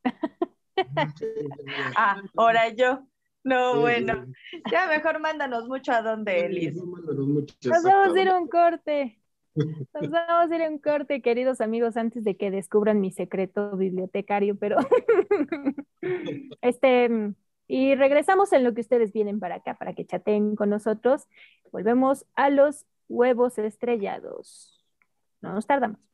Ah, ahora yo. No, Sí, bueno. Ya mejor mándanos mucho a donde, mucho, Nos vamos a ir a un corte. Nos vamos a ir un corte, queridos amigos, antes de que descubran mi secreto bibliotecario, pero <laughs> este, y regresamos en lo que ustedes vienen para acá, para que chateen con nosotros. Volvemos a los huevos estrellados. No nos tardamos.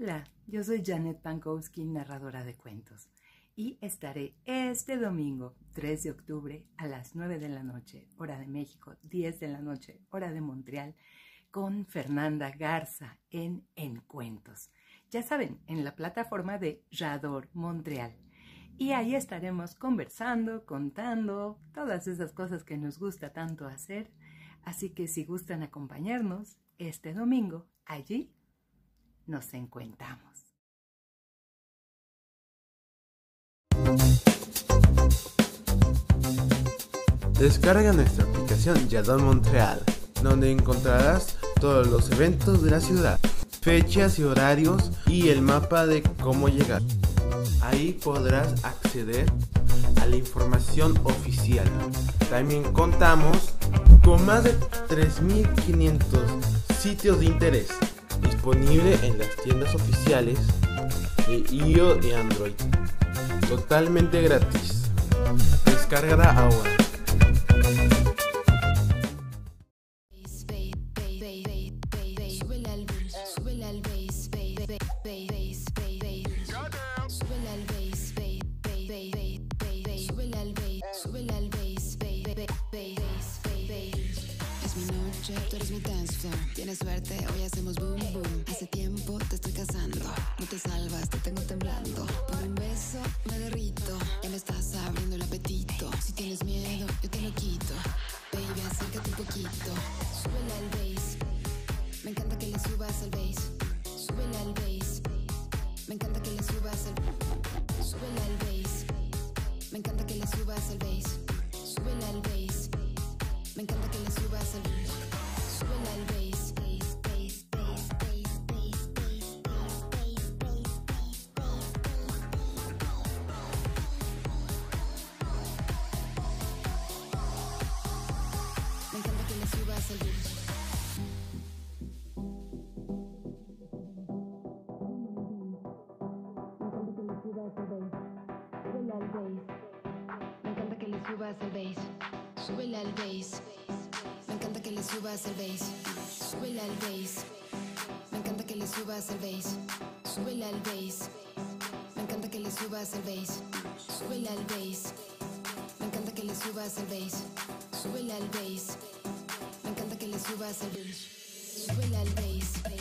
Hola, yo soy Janet Pankowski, narradora de cuentos, y estaré este domingo, 3 de octubre, a las 9 de la noche, hora de México, 10 de la noche, hora de Montreal, con Fernanda Garza en Encuentos. Ya saben, en la plataforma de Rador Montreal. Y ahí estaremos conversando, contando, todas esas cosas que nos gusta tanto hacer. Así que si gustan acompañarnos este domingo, allí nos encontramos. Descarga nuestra aplicación Yadon Montreal, donde encontrarás todos los eventos de la ciudad, fechas y horarios y el mapa de cómo llegar. Ahí podrás acceder a la información oficial. También contamos con más de 3.500 sitios de interés disponible en las tiendas oficiales de iOS y Android. Totalmente gratis. Descárgala ahora. Tienes suerte, hoy hacemos boom boom. Hace tiempo te estoy cazando, no te salvas, te tengo temblando. Por un beso me derrito, ya me estás abriendo el apetito. Si tienes miedo, yo te lo quito. Subas el bass. Súbele al bass. Me encanta que le subas el bass. Súbele al bass. Me encanta que le subas el bass. Súbele al bass. Me encanta que le subas el bass. Súbele al bass. Me encanta que le subas el bass. Súbele al bass, bass,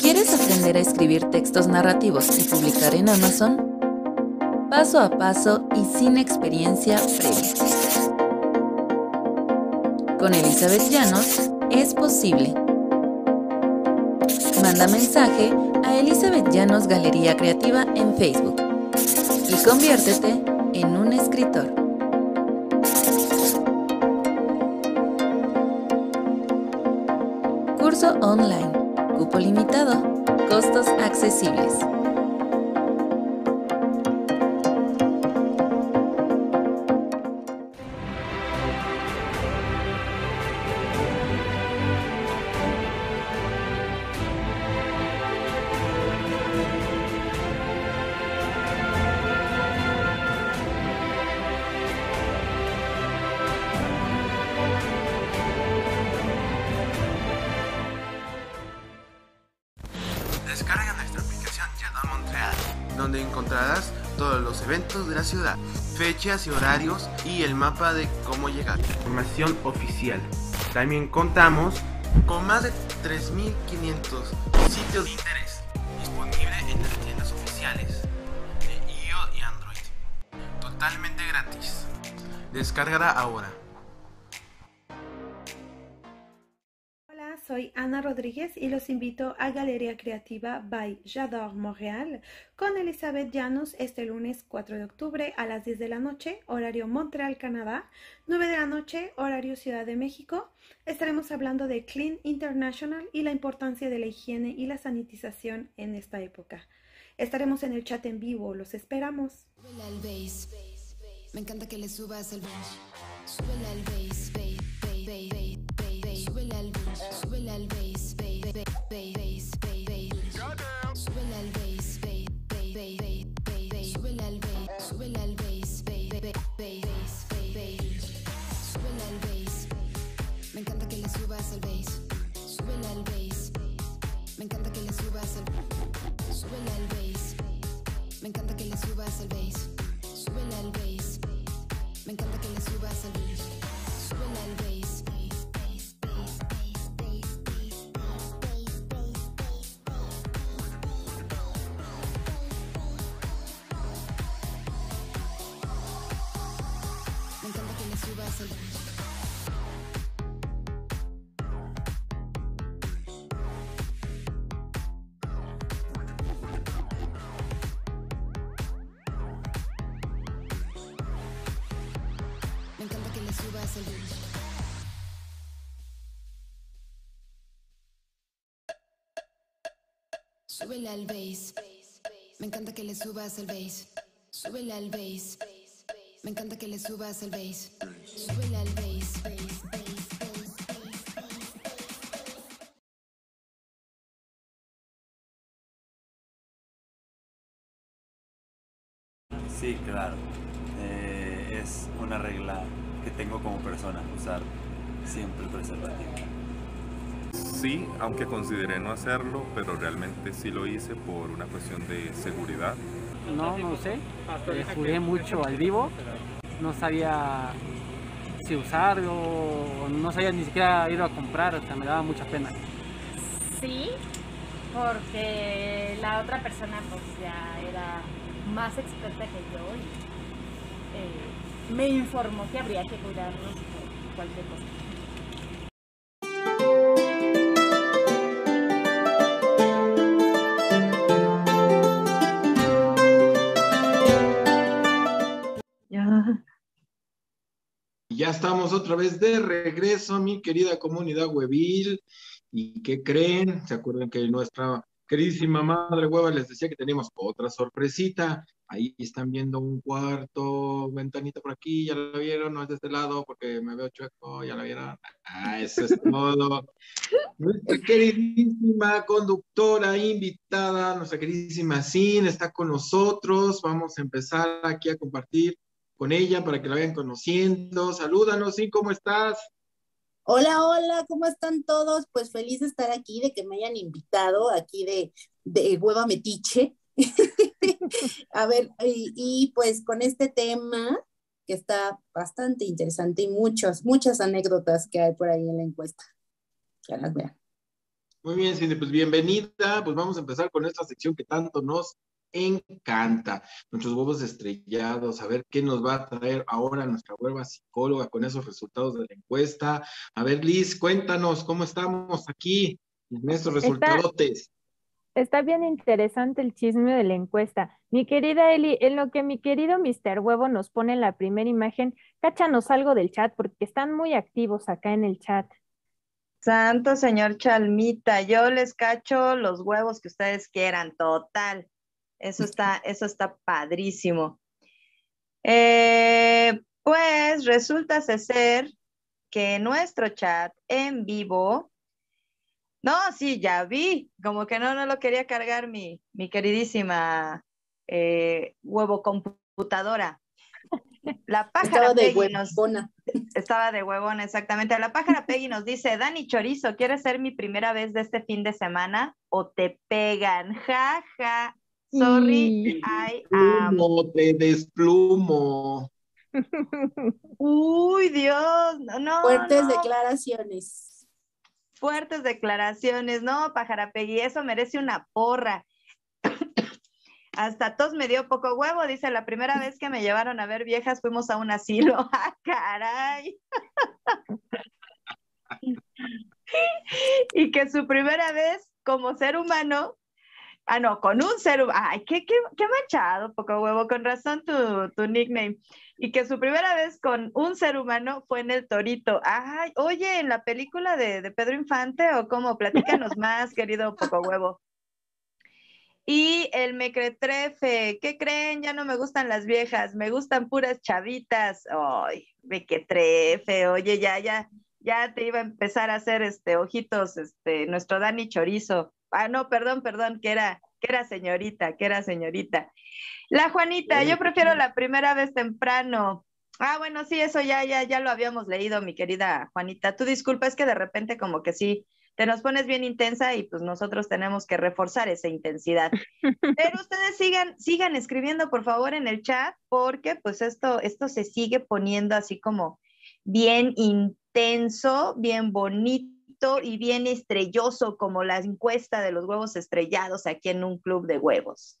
¿Quieres aprender a escribir textos narrativos y publicar en Amazon? Paso a paso y sin experiencia previa. Con Elizabeth Llanos es posible. Manda mensaje a Elizabeth Llanos Galería Creativa en Facebook y conviértete en un escritor. Curso online. Cupo limitado. Costos accesibles. Ciudad, fechas y horarios y el mapa de cómo llegar. Información oficial. También contamos con más de 3.500 sitios de interés disponibles en las tiendas oficiales de iOS y Android. Totalmente gratis. Descárgala ahora. Hola, soy Ana Rodríguez y los invito a Galería Creativa by J'adore Montréal con Elizabeth Llanos este lunes 4 de octubre a las 10 de la noche, horario Montreal, Canadá, 9 de la noche, horario Ciudad de México. Estaremos hablando de Clean International y la importancia de la higiene y la sanitización en esta época. Estaremos en el chat en vivo, los esperamos. Me encanta que le subas al bass, el bass. Súbele al bass. Me encanta que le subas el bass. Súbele al bass. Me encanta que le subas el bass. Súbele al bass. Me encanta que le subas el bass. Súbele al bass. Sí, claro. Eh, es una regla que tengo como persona, usar siempre el preservativo. Sí, aunque consideré no hacerlo, pero realmente sí lo hice por una cuestión de seguridad. No, no sé. Eh, jugué mucho al vivo. No sabía si usarlo, o no sabía ni siquiera ir a comprar, o sea, me daba mucha pena. Sí, porque la otra persona pues ya era más experta que yo y eh, me informó que habría que cuidarnos por cualquier cosa. Ya estamos otra vez de regreso, mi querida comunidad huevil. ¿Y qué creen? ¿Se acuerdan que nuestra Queridísima madre hueva, les decía que tenemos otra sorpresita. Ahí están viendo un cuarto, ventanita por aquí, ya la vieron, no es de este lado porque me veo chueco, ya la vieron. Ah, eso es todo. Nuestra queridísima conductora invitada, nuestra queridísima Sin, está con nosotros. Vamos a empezar aquí a compartir con ella para que la vayan conociendo. Salúdanos, Sin, ¿cómo estás? Hola, hola, ¿cómo están todos? Pues feliz de estar aquí, de que me hayan invitado aquí de, de Hueva Metiche. <laughs> A ver, y, y, pues con este tema que está bastante interesante y muchas, muchas anécdotas que hay por ahí en la encuesta. Ya las vean. Muy bien, Cindy, pues bienvenida. Pues vamos a empezar con esta sección que tanto nos encanta. Nuestros huevos estrellados, a ver qué nos va a traer ahora nuestra hueva psicóloga con esos resultados de la encuesta. A ver, Liz, cuéntanos cómo estamos aquí en estos resultados. Está, está, bien interesante el chisme de la encuesta. Mi querida Eli, en lo que mi querido Mr. Huevo nos pone en la primera imagen, cáchanos algo del chat porque están muy activos acá en el chat. Santo señor Chalmita, yo les cacho los huevos que ustedes quieran, total. Eso está, eso está padrísimo. Eh, pues resulta ser que nuestro chat en vivo, no, sí, ya vi, como que no, no lo quería cargar mi, mi queridísima eh, huevo computadora. La pájara estaba de Peggy nos, huevona. estaba de huevona, exactamente. La pájara Peggy nos dice, Dani Chorizo, ¿quieres ser mi primera vez de este fin de semana? ¿O te pegan? Ja, ja. Sorry, I am. Plumo, te desplumo. <laughs> Uy, Dios, no, no. Fuertes no. declaraciones. Fuertes declaraciones, no, pajarapegui, eso merece una porra. <coughs> Hasta tos me dio poco huevo, dice, la primera vez que me llevaron a ver viejas fuimos a un asilo. <laughs> ¡Ah, caray! <laughs> y que su primera vez como ser humano Ah, no, con un ser humano. Ay, qué, qué, qué manchado, poco huevo, con razón tu, tu, nickname. Y que su primera vez con un ser humano fue en el Torito. Ay, oye, en la película de, de Pedro Infante o cómo, platícanos <laughs> más, querido poco huevo. Y el mequetrefe, ¿qué creen? Ya no me gustan las viejas, me gustan puras chavitas. Ay, mequetrefe, oye, ya, ya, ya te iba a empezar a hacer este ojitos, este, nuestro Dani Chorizo. Ah, no, perdón, perdón, que era, que era señorita, que era señorita. La Juanita, yo prefiero la primera vez temprano. Ah, bueno, sí, eso ya, ya, ya lo habíamos leído, mi querida Juanita. Tú disculpa, es que de repente como que sí, te nos pones bien intensa y pues nosotros tenemos que reforzar esa intensidad. Pero <laughs> ustedes sigan, sigan escribiendo, por favor, en el chat, porque pues esto, esto se sigue poniendo así como bien intenso, bien bonito y bien estrelloso como la encuesta de los huevos estrellados aquí en un club de huevos.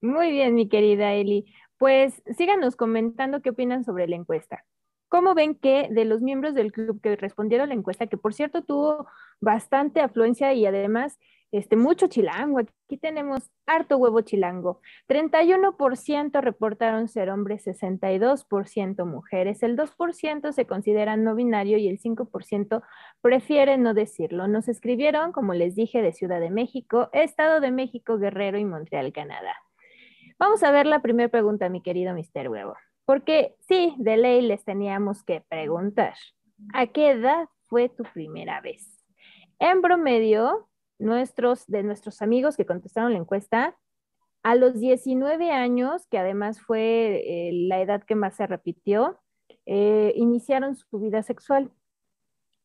Muy bien, mi querida Eli. Pues síganos comentando qué opinan sobre la encuesta. ¿Cómo ven que de los miembros del club que respondieron a la encuesta, que por cierto tuvo bastante afluencia y además este, mucho chilango. Aquí tenemos harto huevo chilango. 31% reportaron ser hombres, 62% mujeres, el 2% se considera no binario y el 5% prefiere no decirlo. Nos escribieron, como les dije, de Ciudad de México, Estado de México, Guerrero y Montreal, Canadá. Vamos a ver la primera pregunta, mi querido Mister Huevo. Porque sí, de ley les teníamos que preguntar, ¿a qué edad fue tu primera vez? En promedio, nuestros, de nuestros amigos que contestaron la encuesta, a los 19 años, que además fue eh, la edad que más se repitió, eh, iniciaron su vida sexual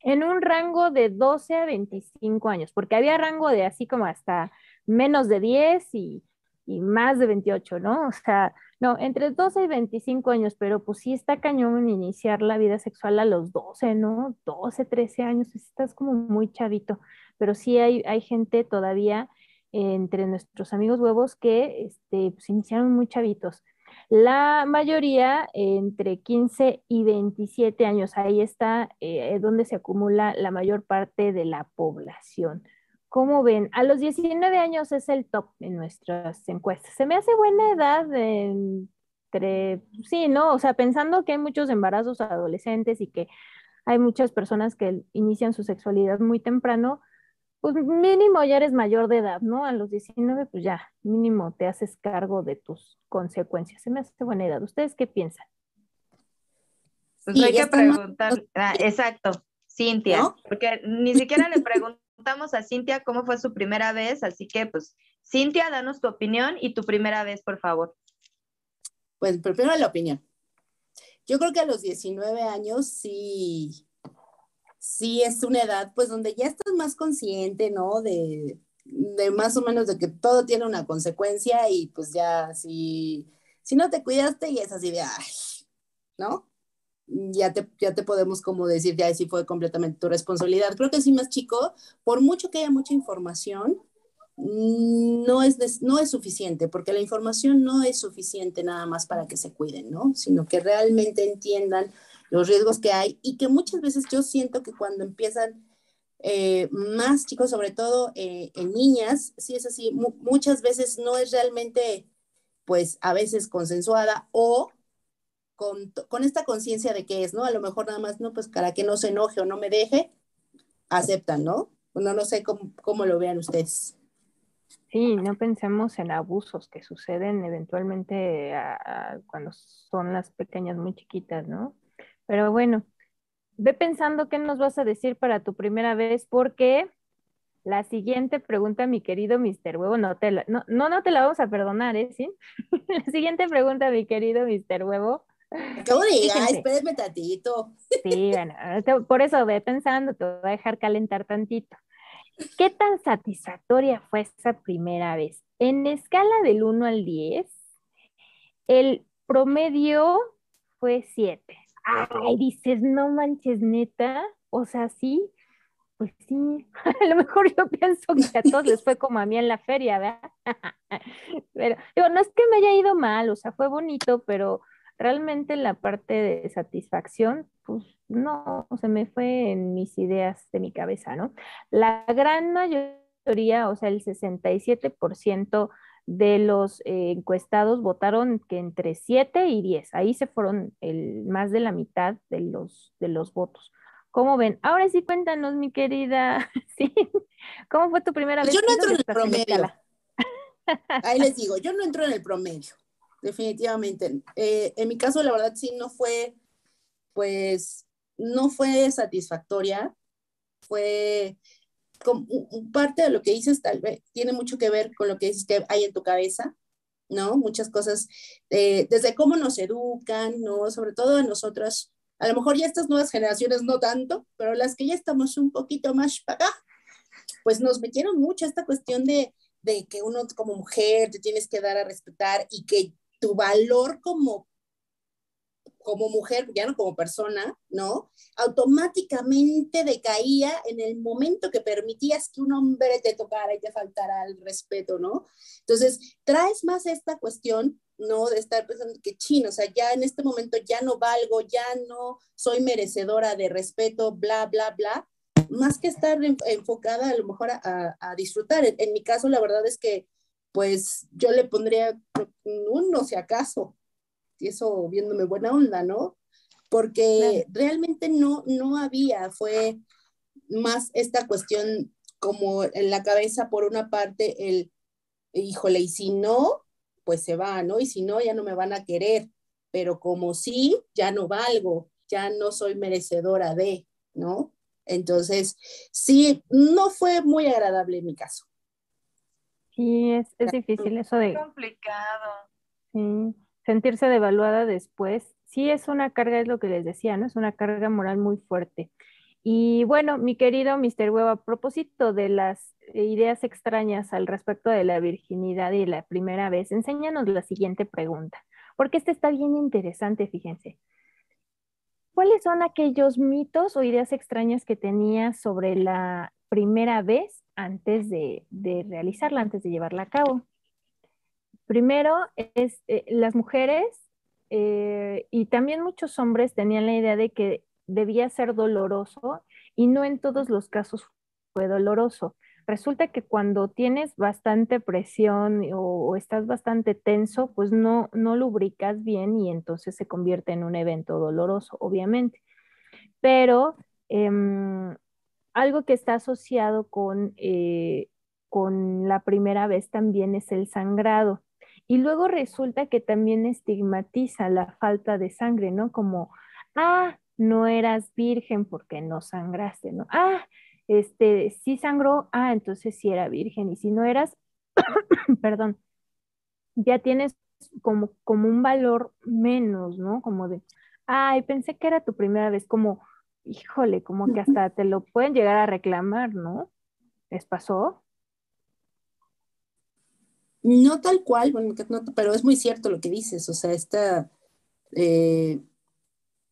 en un rango de 12 a 25 años, porque había rango de así como hasta menos de 10 y, y más de 28, ¿no? <laughs> O sea, no, entre 12 y 25 años, pero pues sí está cañón iniciar la vida sexual a los 12, ¿no? 12, 13 años, estás como muy chavito pero sí hay, hay gente todavía entre nuestros amigos huevos que este, pues, iniciaron muy chavitos. La mayoría entre 15 y 27 años, ahí está eh, donde se acumula la mayor parte de la población. ¿Cómo ven? A los 19 años es el top en nuestras encuestas. Se me hace buena edad entre, sí, ¿no? O sea, pensando que hay muchos embarazos adolescentes y que hay muchas personas que inician su sexualidad muy temprano, pues mínimo ya eres mayor de edad, ¿no? A los 19, pues ya, mínimo te haces cargo de tus consecuencias. Se me hace buena edad. ¿Ustedes qué piensan? Pues Sí, hay que preguntar, ah, exacto, Cintia, porque ni siquiera le preguntamos a Cintia cómo fue su primera vez, así que pues, Cintia, danos tu opinión y tu primera vez, por favor. Pues primero la opinión. Yo creo que a los 19 años sí, sí es una edad pues donde ya estás más consciente, ¿no? De, de más o menos de que todo tiene una consecuencia y pues ya si, si no te cuidaste ya es así de, ay, ¿no? Ya te, ya te podemos como decir, ya sí fue completamente tu responsabilidad. Creo que sí más chico, por mucho que haya mucha información, mm, no es, no es suficiente, porque la información no es suficiente nada más para que se cuiden, ¿no? Sino que realmente entiendan los riesgos que hay y que muchas veces yo siento que cuando empiezan eh, más chicos, sobre todo eh, en niñas, sí es así, mu- muchas veces no es realmente, pues a veces consensuada o con, con esta conciencia de que es, ¿no? A lo mejor nada más, no, pues para que no se enoje o no me deje, aceptan, ¿no? Bueno, no sé cómo, cómo lo vean ustedes. Sí, no pensemos en abusos que suceden eventualmente a- cuando son las pequeñas muy chiquitas, ¿no? Pero bueno, ve pensando qué nos vas a decir para tu primera vez, porque la siguiente pregunta, mi querido Mr. Huevo, no te la, no, no, no te la vamos a perdonar, ¿eh? ¿Sí? <laughs> La siguiente pregunta, mi querido Mr. Huevo. ¿Cómo diga? Fíjense. Espérenme tantito. Sí, bueno, por eso ve pensando, te voy a dejar calentar tantito. ¿Qué tan satisfactoria fue esa primera vez? En escala del 1 al 10, el promedio fue 7. Ay, dices, no manches, neta. O sea, sí, pues sí. <laughs> A lo mejor yo pienso que a todos les fue como a mí en la feria, ¿verdad? <laughs> Pero digo, no es que me haya ido mal, o sea, fue bonito, pero realmente la parte de satisfacción, pues no, se me fue en mis ideas de mi cabeza, ¿no? La gran mayoría, o sea, el 67% de los eh, encuestados votaron que entre 7 y 10, ahí se fueron el, más de la mitad de los, de los votos. ¿Cómo ven? Ahora sí, cuéntanos, mi querida, <laughs> sí, ¿cómo fue tu primera vez? Yo no ¿Qué entro en el promedio. <laughs> Ahí les digo, yo no entro en el promedio, definitivamente. Eh, en mi caso, la verdad, sí, no fue, pues, no fue satisfactoria. Fue como parte de lo que dices, tal vez, tiene mucho que ver con lo que dices que hay en tu cabeza, ¿no? Muchas cosas, eh, desde cómo nos educan, ¿no? Sobre todo a nosotras, a lo mejor ya estas nuevas generaciones no tanto, pero las que ya estamos un poquito más para acá, pues nos metieron mucho esta cuestión de, de que uno como mujer te tienes que dar a respetar y que tu valor como, como mujer, ya no como persona, ¿no? Automáticamente decaía en el momento que permitías que un hombre te tocara y te faltara el respeto, ¿no? Entonces, traes más esta cuestión, ¿no? De estar pensando que chino, o sea, ya en este momento ya no valgo, ya no soy merecedora de respeto, bla, bla, bla, más que estar en- enfocada a lo mejor a, disfrutar. En, en mi caso, la verdad es que, pues, yo le pondría un uno, si acaso, y eso viéndome buena onda, ¿no? Porque realmente no, no había, fue más esta cuestión como en la cabeza, por una parte, el, híjole, y si no, pues se va, ¿no? Y si no, ya no me van a querer, pero como sí, ya no valgo, ya no soy merecedora de, ¿no? Entonces, sí, no fue muy agradable en mi caso. Sí, es, es difícil eso de complicado. sí, sentirse devaluada después. Sí, es una carga, es lo que les decía, ¿no? Es una carga moral muy fuerte. Y bueno, mi querido Mr. Webb, a propósito de las ideas extrañas al respecto de la virginidad y la primera vez, enséñanos la siguiente pregunta, porque esta está bien interesante, fíjense. ¿Cuáles son aquellos mitos o ideas extrañas que tenías sobre la primera vez antes de, de realizarla, antes de llevarla a cabo? Primero, es, eh, las mujeres eh, y también muchos hombres tenían la idea de que debía ser doloroso y no en todos los casos fue doloroso. Resulta que cuando tienes bastante presión o, estás bastante tenso, pues no, no lubricas bien y entonces se convierte en un evento doloroso, obviamente. Pero em, algo que está asociado con, eh, con la primera vez también es el sangrado. Y luego resulta que también estigmatiza la falta de sangre, ¿no? Como, ah, no eras virgen porque no sangraste, ¿no? Ah, este, sí sangró, ah, entonces sí era virgen. Y si no eras, <coughs> perdón, ya tienes como, como un valor menos, ¿no? Como de, ay, pensé que era tu primera vez, como, híjole, como que hasta te lo pueden llegar a reclamar, ¿no? ¿Les pasó? No tal cual, bueno, no- pero es muy cierto lo que dices, o sea, esta eh,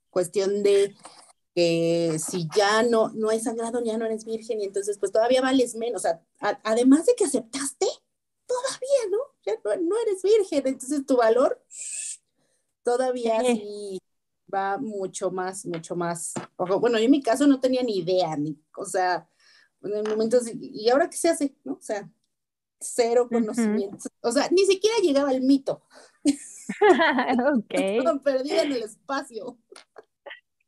cuestión de que si ya no, no hay sangrado, ya no eres virgen, y entonces pues todavía vales menos, o sea, a- además de que aceptaste, todavía, ¿no? Ya no, no eres virgen, entonces tu valor todavía sí va mucho más, mucho más. Bueno, yo en mi caso no tenía ni idea, ni, o sea, en el momento, ¿y ahora qué se hace? ¿No? O sea, cero conocimiento. O sea, ni siquiera llegaba al mito. <laughs> ok. Estaba perdida en el espacio.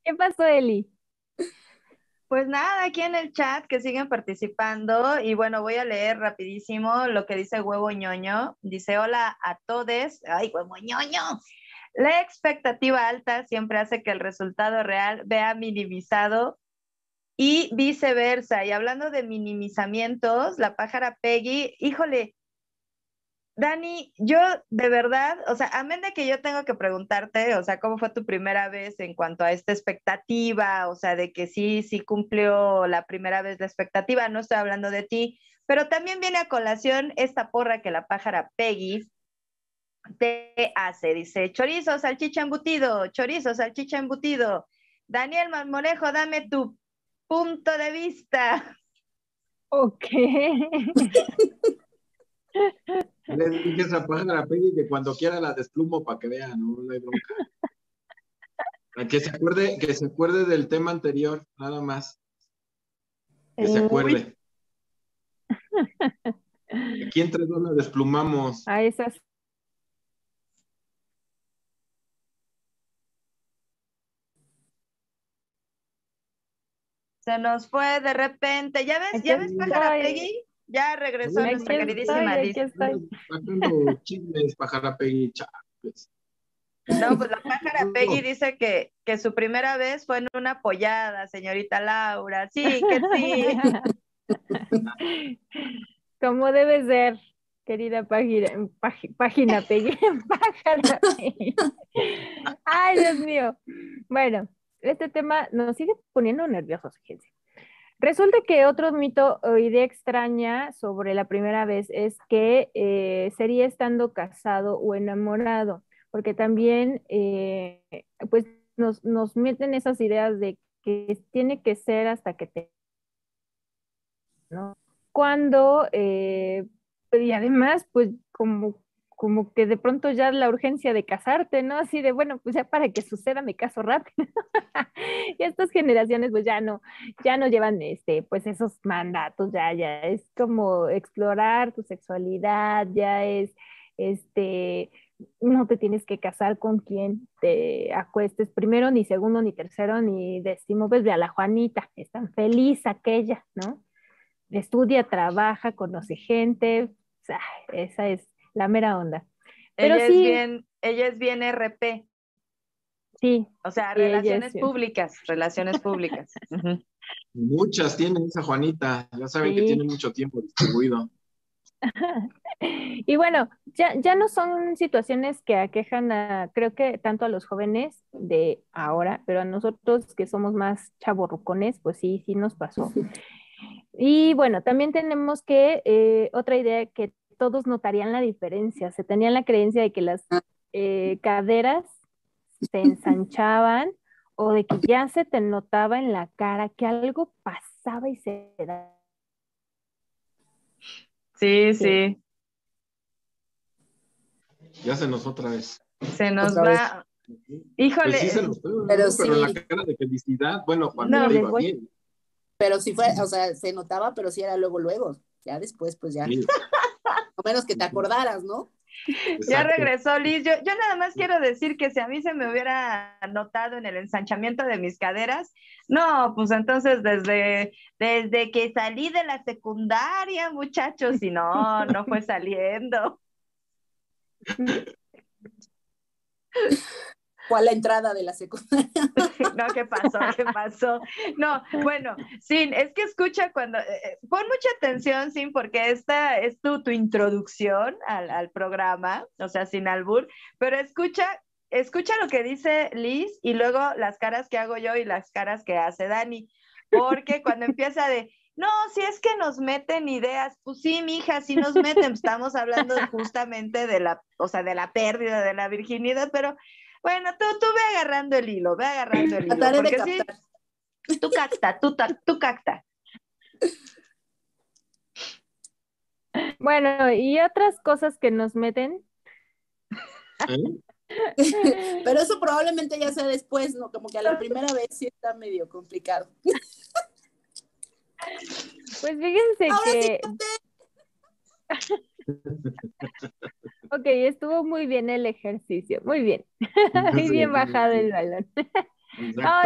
¿Qué pasó, Eli? Pues nada, aquí en el chat que siguen participando y bueno, voy a leer rapidísimo lo que dice Huevo ñoño. Dice, hola a todos. Ay, Huevo ñoño. La expectativa alta siempre hace que el resultado real vea minimizado y viceversa. Y hablando de minimizamientos, la pájara Peggy, híjole, Dani, yo de verdad, o sea, amén de que yo tengo que preguntarte, o sea, ¿cómo fue tu primera vez en cuanto a esta expectativa? O sea, de que sí, sí cumplió la primera vez la expectativa, no estoy hablando de ti, pero también viene a colación esta porra que la pájara Peggy te hace. Dice, chorizo, salchicha embutido, chorizo, salchicha embutido. Daniel Marmolejo, dame tu punto de vista. Ok. Le dije a esa pájara Peggy que cuando quiera la desplumo para que vea, no, no hay bronca. A Que se acuerde, que se acuerde del tema anterior, nada más. Que se acuerde. Aquí entre dos la desplumamos. A esas. Se nos fue de repente. ¿Ya ves? ¿Ya ves, pájara Peggy? Ya regresó Aquí nuestra estoy, queridísima aquí Liz. Sacando <laughs> chismes, pájara Peggy, chapes. No, pues la pájara Peggy dice que, que su primera vez fue en una apoyada, señorita Laura. Sí, que sí. <laughs> Como debe ser, querida página, pági- página Peggy, <laughs> pájara Peggy. Ay, Dios mío. Bueno, este tema nos sigue poniendo nerviosos, fíjense. Resulta que otro mito o idea extraña sobre la primera vez es que eh, sería estando casado o enamorado, porque también eh, pues nos, nos meten esas ideas de que tiene que ser hasta que te ¿no? Cuando, eh, y además, pues como, como que de pronto ya la urgencia de casarte, ¿no? Así de, bueno, pues ya para que suceda me caso rápido. <laughs> y estas generaciones pues ya no, ya no llevan este, pues esos mandatos, ya, ya es como explorar tu sexualidad, ya es, este, no te tienes que casar con quien te acuestes primero, ni segundo, ni tercero, ni décimo, pues ve a la Juanita, es tan feliz aquella, ¿no? Estudia, trabaja, conoce gente, o sea, esa es la mera onda. Pero ella sí, es bien, ella es bien RP. Sí. O sea, relaciones públicas, relaciones públicas. <laughs> Muchas tienen esa Juanita, ya saben que tiene mucho tiempo distribuido. <laughs> Y bueno, ya, ya no son situaciones que aquejan a, creo que tanto a los jóvenes de ahora, pero a nosotros que somos más chavorrucones, pues sí, sí nos pasó. Y bueno, también tenemos que, eh, otra idea que todos notarían la diferencia, se tenían la creencia de que las eh, caderas se ensanchaban <laughs> o de que ya se te notaba en la cara que algo pasaba y se da. Sí, sí. Ya se nos otra vez. Se nos Otra va. Híjole. Pues sí se nos ¿no? Pero pero, sí. la cara de felicidad, bueno, No, Juanita les iba voy- bien. Pero sí fue, o sea, se notaba, pero sí era luego, luego. Ya después, pues ya. Sí. <laughs> A menos que te acordaras, ¿no? Ya regresó Liz. Yo, yo nada más quiero decir que si a mí se me hubiera notado en el ensanchamiento de mis caderas, no, pues entonces desde, desde que salí de la secundaria, muchachos, y no, no fue saliendo. <laughs> A la entrada de la secundaria. No, ¿qué pasó? ¿Qué pasó? No, bueno, Sin, es que escucha cuando, eh, eh, pon mucha atención, Sin, porque esta es tu, tu introducción al, al programa, o sea, sin albur, pero escucha, escucha lo que dice Liz y luego las caras que hago yo y las caras que hace Dani, porque cuando empieza de, no, si es que nos meten ideas, pues sí, mija, sí nos meten, estamos hablando justamente de la, o sea, de la pérdida de la virginidad, pero bueno, tú, tú ve agarrando el hilo, ve agarrando el hilo, Trataré de porque sí, tú capta, tú, ta- tú capta. Bueno, y otras cosas que nos meten. <laughs> Pero eso probablemente ya sea después, ¿no? Como que a la primera vez sí está medio complicado. Pues fíjense Ahora sí que. <laughs> Ok, estuvo muy bien el ejercicio, muy bien, <laughs> muy bien bajado el balón.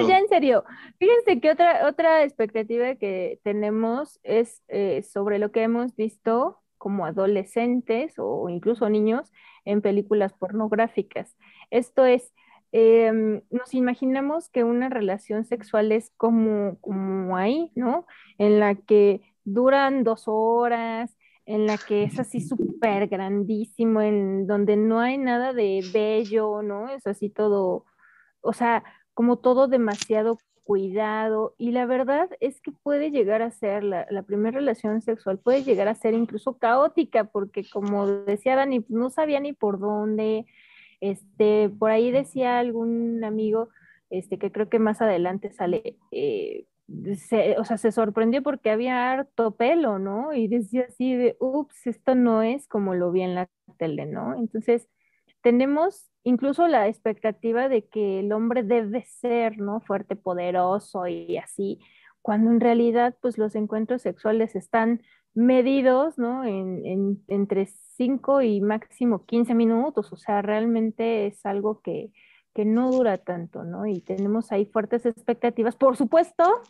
Ya en serio, fíjense que otra, otra expectativa que tenemos es eh, sobre lo que hemos visto como adolescentes o incluso niños en películas pornográficas. Esto es, em, nos imaginamos que una relación sexual es como, como ahí, ¿no? En la que duran dos horas, en la que es así súper grandísimo, en donde no hay nada de bello, ¿no? Es así todo, o sea, como todo demasiado cuidado. Y la verdad es que puede llegar a ser, la, primera relación sexual puede llegar a ser incluso caótica, porque como decía Dani, no sabía ni por dónde. Este, por ahí decía algún amigo, este, que creo que más adelante sale, eh, se- o sea, se sorprendió porque había harto pelo, ¿no? Y decía así de, ups, esto no es como lo vi en la tele, ¿no? Entonces, tenemos incluso la expectativa de que el hombre debe ser, ¿no? Fuerte, poderoso y así, cuando en realidad, pues los encuentros sexuales están medidos, ¿no? En, en- entre 5 y máximo 15 minutos, o sea, realmente es algo que, que no dura tanto, ¿no? Y tenemos ahí fuertes expectativas. Por supuesto,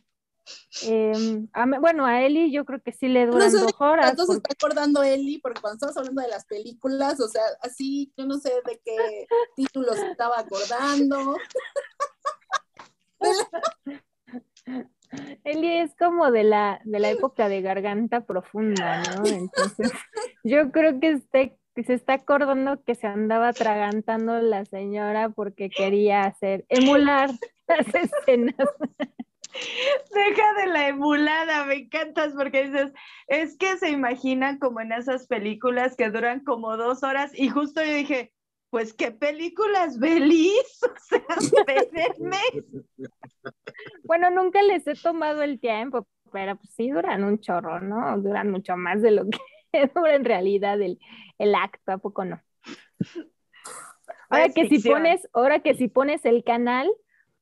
em, a bueno, a Eli yo creo que sí le No duran sé de dos horas. tanto se porque- está acordando Eli, porque cuando estabas hablando de las películas, o sea, así, yo no sé de qué títulos estaba acordando. <laughs> Eli es como de la, de la época de garganta profunda, ¿no? Entonces, yo creo que, este, que se está acordando que se andaba atragantando la señora porque quería hacer, emular <laughs> las escenas. Deja de la emulada, me encantas porque dices, es que se imaginan como en esas películas que duran como dos horas y justo yo dije, pues qué películas, Belis, <laughs> o sea. Bueno, nunca les he tomado el tiempo, pero pues sí duran un chorro, ¿no? Duran mucho más de lo que <laughs> dura en realidad el, el acto, ¿a poco no? <laughs> Ahora Es que si pones, ahora que si pones el canal,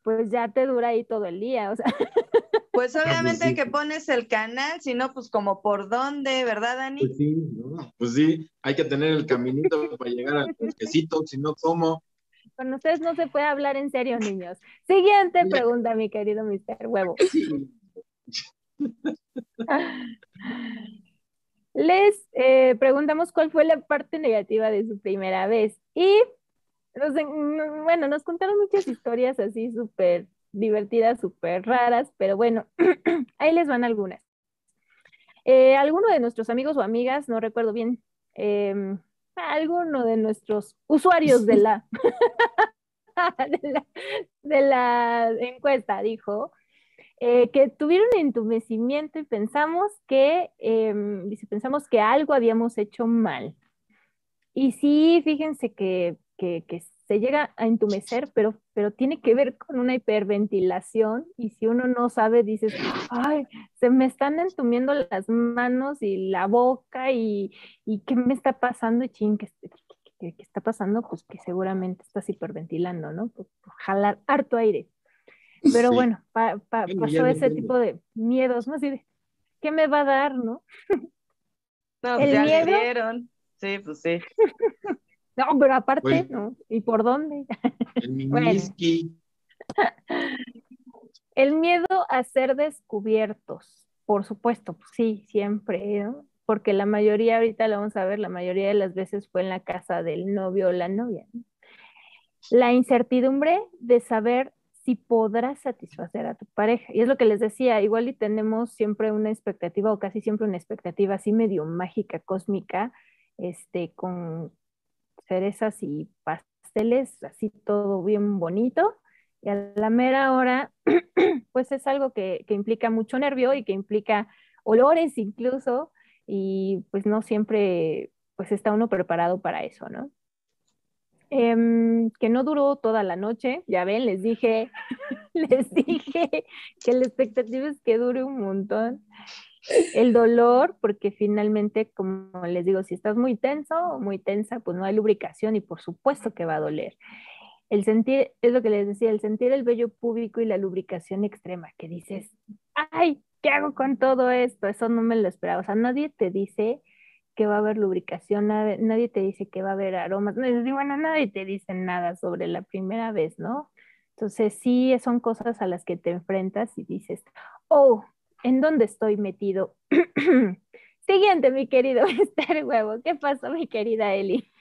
pues ya te dura ahí todo el día, o sea. <laughs> Pues obviamente sí. que pones el canal, si no, pues como por dónde, ¿verdad, Dani? Pues sí, ¿no? Pues sí, hay que tener el caminito para llegar al quesito, si no, ¿cómo? Con ustedes no se puede hablar en serio, niños. Siguiente pregunta, mi querido Mr. Huevo. Les eh, preguntamos cuál fue la parte negativa de su primera vez y bueno, nos contaron muchas historias así súper divertidas, súper raras, pero bueno, <clears throat> ahí les van algunas. Eh, alguno de nuestros amigos o amigas, no recuerdo bien, em, alguno de nuestros usuarios de la, <laughs> de la encuesta dijo eh, que tuvieron entumecimiento y pensamos que, em, dice, pensamos que algo habíamos hecho mal. Y sí, fíjense que, que, que se llega a entumecer, pero, pero tiene que ver con una hiperventilación y si uno no sabe, dices, ay, se me están entumiendo las manos y la boca y, y ¿qué me está pasando? Ching, ¿qué, qué- qué- qué está pasando? Pues que seguramente estás hiperventilando, ¿no? Jalar harto aire. Pero Sí. bueno, pa- pa- Bueno, pasó ese tipo de miedos, ¿no? Así de, ¿qué me va a dar, no? <laughs> No, El ya le miedo. dieron. Sí, pues sí. <laughs> No, pero aparte, Pues- ¿no? ¿Y por dónde? El <laughs> Bueno. El miedo a ser descubiertos, por supuesto, pues sí, siempre, ¿no? Porque la mayoría, ahorita lo vamos a ver, la mayoría de las veces fue en la casa del novio o la novia. ¿no? La incertidumbre de saber si podrás satisfacer a tu pareja. Y es lo que les decía, igual y tenemos siempre una expectativa o casi siempre una expectativa así medio mágica, cósmica, este, con cerezas y pasteles, así todo bien bonito. Y a la mera hora, <clears throat> pues es algo que, que implica mucho nervio y que implica olores incluso, y pues no siempre pues está uno preparado para eso, ¿no? Em, que no duró toda la noche, ya ven, les dije, <laughs> les dije que la expectativa es que dure un montón. El dolor, porque finalmente, como les digo, si estás muy tenso o muy tensa, pues no hay lubricación y por supuesto que va a doler. El sentir, es lo que les decía, el sentir el vello púbico y la lubricación extrema, que dices, ay, ¿qué hago con todo esto? Eso no me lo esperaba. O sea, nadie te dice que va a haber lubricación, nadie, te dice que va a haber aromas, bueno, nadie te dice nada sobre la primera vez, ¿no? Entonces sí son cosas a las que te enfrentas y dices, oh, ¿en dónde estoy metido? <clears throat> Siguiente, mi querido <laughs> Esther Huevo, ¿qué pasó, mi querida Eli?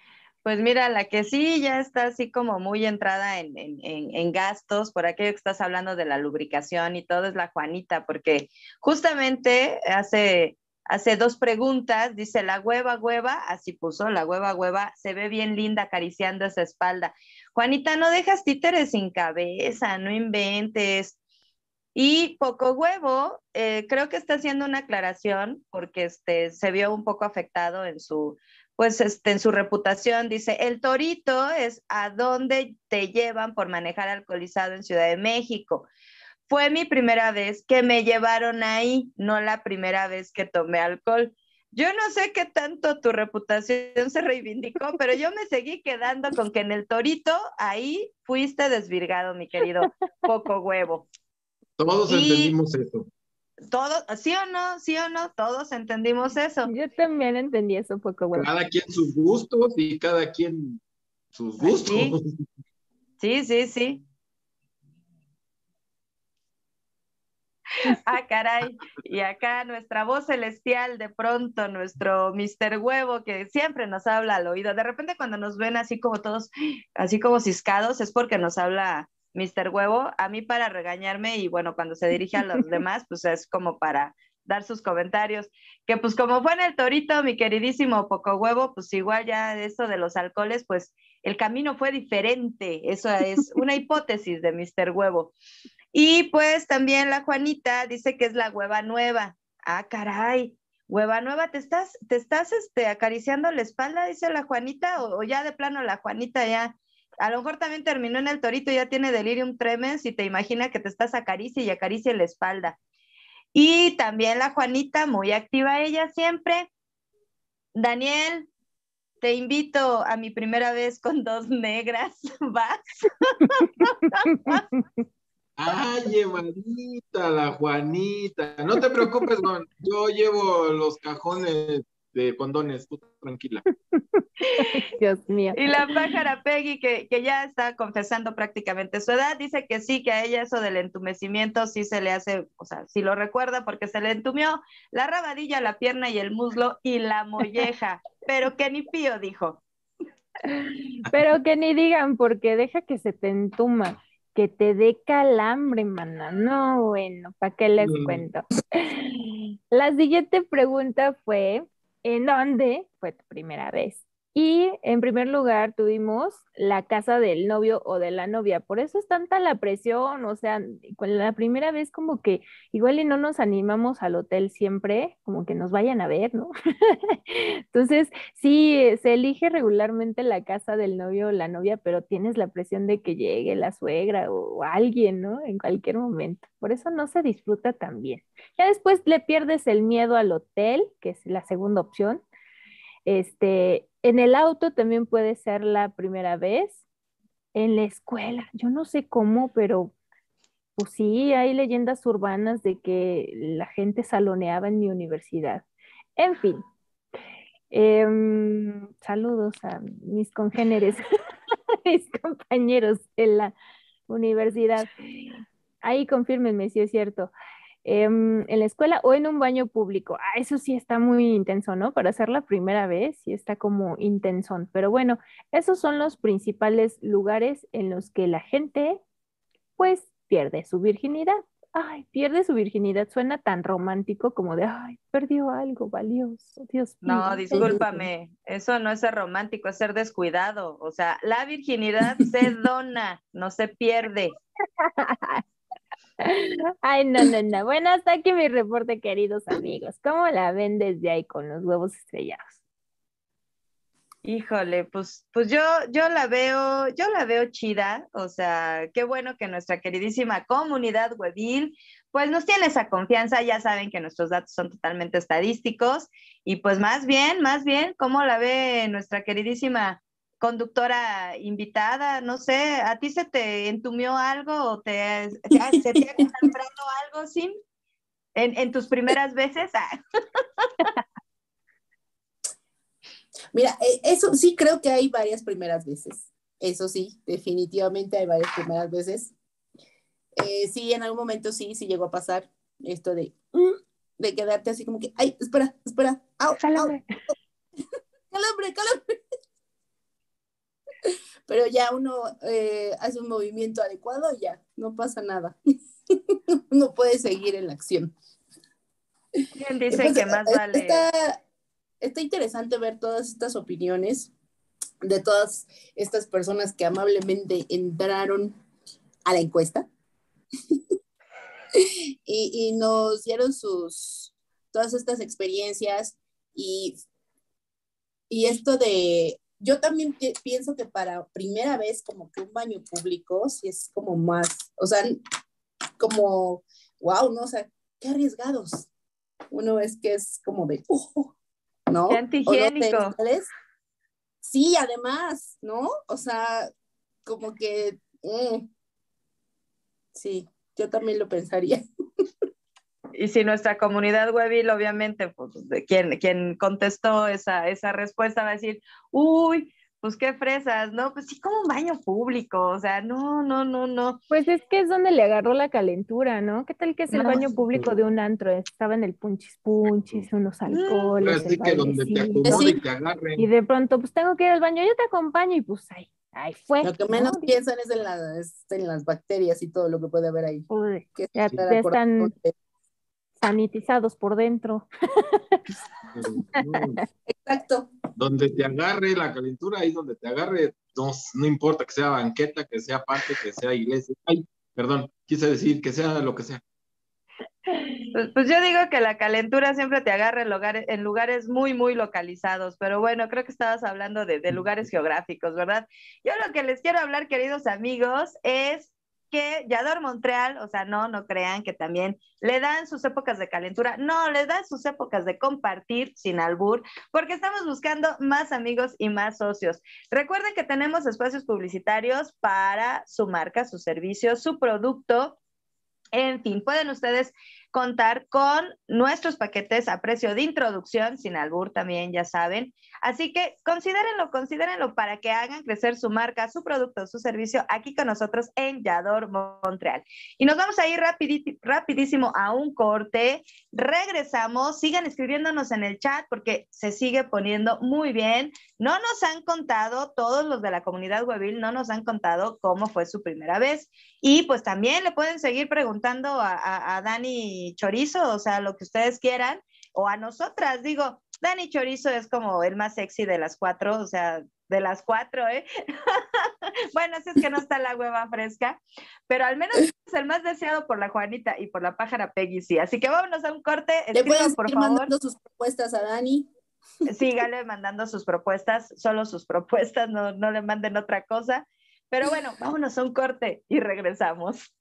Pues mira, la que sí ya está así como muy entrada en, en, en, en gastos, por aquello que estás hablando de la lubricación y todo, es la Juanita, porque justamente hace, hace dos preguntas, dice la hueva, hueva, así puso, la hueva, hueva, se ve bien linda acariciando esa espalda. Juanita, no dejas títeres sin cabeza, no inventes. Y Poco Huevo, eh, creo que está haciendo una aclaración porque este, se vio un poco afectado en su, pues este, en su reputación. Dice, el torito es a dónde te llevan por manejar alcoholizado en Ciudad de México. Fue mi primera vez que me llevaron ahí, no la primera vez que tomé alcohol. Yo no sé qué tanto tu reputación se reivindicó, <laughs> pero yo me seguí quedando con que en el torito ahí fuiste desvirgado, mi querido Poco Huevo. Todos Y- entendimos eso. Todos, sí o no, sí o no, todos entendimos eso. Yo también entendí eso, Poco Huevo. Cada quien sus gustos y cada quien sus gustos. Sí, sí, sí. <laughs> Ah, caray. Y acá nuestra voz celestial, de pronto, nuestro Mr. Huevo, que siempre nos habla al oído. De repente, cuando nos ven así como todos, así como ciscados, es porque nos habla Mr. Huevo. A mí para regañarme y bueno, cuando se dirige a los demás, pues es como para dar sus comentarios. Que pues como fue en el torito, mi queridísimo Poco Huevo, pues igual ya eso de los alcoholes, pues el camino fue diferente. Eso es una hipótesis de Mr. Huevo. Y pues también la Juanita dice que es la hueva nueva. Ah, caray. Hueva nueva, ¿te estás, te estás este, acariciando la espalda? Dice la Juanita, o, ya de plano la Juanita ya. A lo mejor también terminó en el torito, ya tiene delirium tremens y te imagina que te estás acaricia y acaricia la espalda. Y también la Juanita, muy activa ella siempre. Daniel, te invito a mi primera vez con dos negras. <laughs> ¿Vas? <laughs> Ay, Evadita, la Juanita. No te preocupes, Juan. Yo llevo los cajones de condones, tú tranquila. <laughs> Dios mío. Y la pájara Peggy, que, que ya está confesando prácticamente su edad, dice que sí, que a ella eso del entumecimiento sí se le hace, o sea, sí lo recuerda porque se le entumió la rabadilla, la pierna y el muslo y la molleja, <laughs> pero que ni pío dijo. Pero que ni digan, porque deja que se te entuma, que te dé calambre, mana. No, bueno, ¿para qué les Mm. cuento? <laughs> La siguiente pregunta fue, ¿en dónde fue tu primera vez? Y en primer lugar tuvimos la casa del novio o de la novia. Por eso es tanta la presión, o sea, la primera vez como que igual y no nos animamos al hotel siempre, como que nos vayan a ver, ¿no? <laughs> Entonces, sí, se elige regularmente la casa del novio o la novia, pero tienes la presión de que llegue la suegra o alguien, ¿no? En cualquier momento. Por eso no se disfruta tan bien. Ya después le pierdes el miedo al hotel, que es la segunda opción. Este, en el auto también puede ser la primera vez. En la escuela, yo no sé cómo, pero pues sí, hay leyendas urbanas de que la gente saloneaba en mi universidad. En fin, em, saludos a mis congéneres, <laughs> mis compañeros en la universidad. Ahí confírmenme si es cierto. Em, en la escuela o en un baño público. Ah, eso sí está muy intenso, ¿no? Para hacer la primera vez, sí está como intensón. Pero bueno, esos son los principales lugares en los que la gente, pues, pierde su virginidad. Ay, pierde su virginidad. Suena tan romántico como de, ay, perdió algo valioso. Dios mío. No, discúlpame, eso no es ser romántico, es ser descuidado. O sea, la virginidad se <laughs> dona, no se pierde. <laughs> Ay, no, no, no. Bueno, hasta aquí mi reporte, queridos amigos. ¿Cómo la ven desde ahí con los huevos estrellados? Híjole, pues, pues yo, yo la veo, yo la veo chida, o sea, qué bueno que nuestra queridísima comunidad webil, pues nos tiene esa confianza, ya saben que nuestros datos son totalmente estadísticos, y pues más bien, más bien, ¿cómo la ve nuestra queridísima conductora invitada? No sé, ¿a ti se te entumió algo o te, <laughs> se, se te ha calambrado algo, Sim? ¿En, en tus primeras veces? Ah. <laughs> Mira, eh, eso sí creo que hay varias primeras veces. Eso sí, definitivamente hay varias primeras veces. Eh, sí, en algún momento sí, sí llegó a pasar esto de, mm, de quedarte así como que, ay, espera, espera, au, calambre, calambre, <laughs> calambre. <laughs> Pero ya uno eh, hace un movimiento adecuado y ya, no pasa nada. <laughs> uno puede seguir en la acción. ¿Quién dice pues, que más vale? Está, está interesante ver todas estas opiniones de todas estas personas que amablemente entraron a la encuesta <laughs> y, y, nos dieron sus, todas estas experiencias y, y esto de, yo también pienso que para primera vez como que un baño público, si es como más, o sea, como, wow, ¿no? O sea, qué arriesgados. Uno es que es como de, oh, ¿no? Qué antihigiénico. Sí, además, ¿no? O sea, como que, mm, sí, yo también lo pensaría. <laughs> Y si nuestra comunidad webil, obviamente, pues quien, quien contestó esa, esa respuesta va a decir, uy, pues qué fresas, ¿no? Pues sí, como un baño público, o sea, no, no, no, no. Pues es que es donde le agarró la calentura, ¿no? ¿Qué tal que es el No, baño sí. público de un antro? Estaba en el punchis punchis, unos alcoholes, Así que donde te acomode y te agarren. Y de pronto, pues tengo que ir al baño, yo te acompaño y pues ahí, ahí fue. Lo que menos piensan es en, la- es en las bacterias y todo lo que puede haber ahí. Uy, Que ya, ya están sanitizados por dentro. <laughs> Exacto. Donde te agarre la calentura, ahí donde te agarre, no, no importa que sea banqueta, que sea parque, que sea iglesia. Ay, perdón, quise decir que sea lo que sea. Pues, pues yo digo que la calentura siempre te agarra en lugares, en lugares muy, muy localizados, pero bueno, creo que estabas hablando de, de lugares geográficos, ¿verdad? Yo lo que les quiero hablar, queridos amigos, es que Yador Montreal, o sea, no, no crean que también le dan sus épocas de calentura, no, le dan sus épocas de compartir sin albur, porque estamos buscando más amigos y más socios. Recuerden que tenemos espacios publicitarios para su marca, su servicio, su producto. En fin, pueden ustedes contar con nuestros paquetes a precio de introducción, sin albur también, ya saben. Así que considérenlo, considérenlo para que hagan crecer su marca, su producto, su servicio aquí con nosotros en Yador Montreal. Y nos vamos a ir rapidí- rapidísimo a un corte. Regresamos, sigan escribiéndonos en el chat porque se sigue poniendo muy bien. No nos han contado, todos los de la comunidad Webil no nos han contado cómo fue su primera vez. Y pues también le pueden seguir preguntando a, a- a Dani Chorizo, o sea, lo que ustedes quieran, o a nosotras, digo, Dani Chorizo es como el más sexy de las cuatro, o sea, de las cuatro, ¿eh? <laughs> bueno, así es que no está la hueva fresca, pero al menos es el más deseado por la Juanita y por la pájara Peggy, sí. Así que vámonos a un corte, Le escriban por seguir favor. mandando sus propuestas a Dani. Sígale mandando sus propuestas, solo sus propuestas, no, no le manden otra cosa. Pero bueno, vámonos a un corte y regresamos.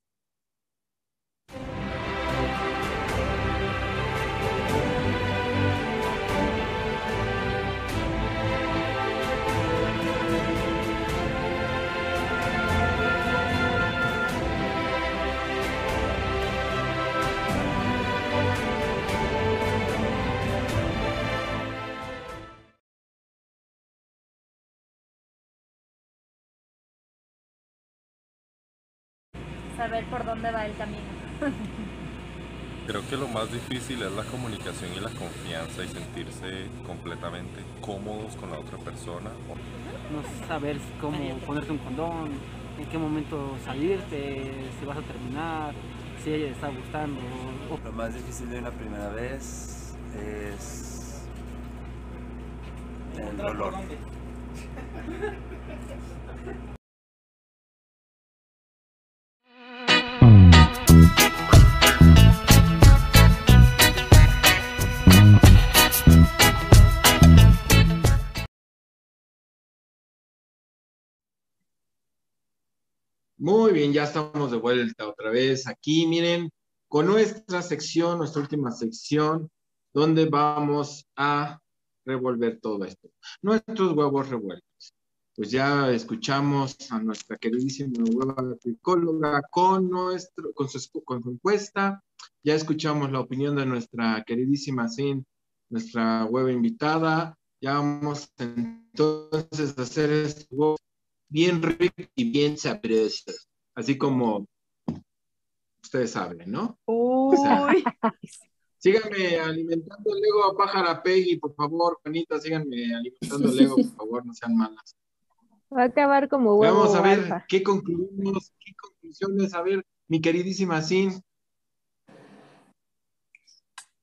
Saber por dónde va el camino. <laughs> Creo que lo más difícil es la comunicación y la confianza y sentirse completamente cómodos con la otra persona. No saber cómo ponerte un condón, en qué momento salirte, si vas a terminar, si ella le está gustando. Lo más difícil de una primera vez es el dolor. <laughs> Muy bien, ya estamos de vuelta otra vez aquí, miren, con nuestra sección, nuestra última sección, donde vamos a revolver todo esto. Nuestros huevos revueltos. Pues ya escuchamos a nuestra queridísima hueva psicóloga con, nuestro, con, su, encuesta. Ya escuchamos la opinión de nuestra queridísima Sin, nuestra hueva invitada. Ya vamos entonces a hacer huevo bien rico y bien sabroso. Así como ustedes saben, ¿no? Uy. O sea, <laughs> síganme alimentando el ego a pájara Peggy, por favor, Juanita, síganme alimentando el ego, por favor, no sean malas. Va a acabar como huevo. Vamos a ver alfa. qué concluimos, qué conclusiones. A ver, mi queridísima Sin.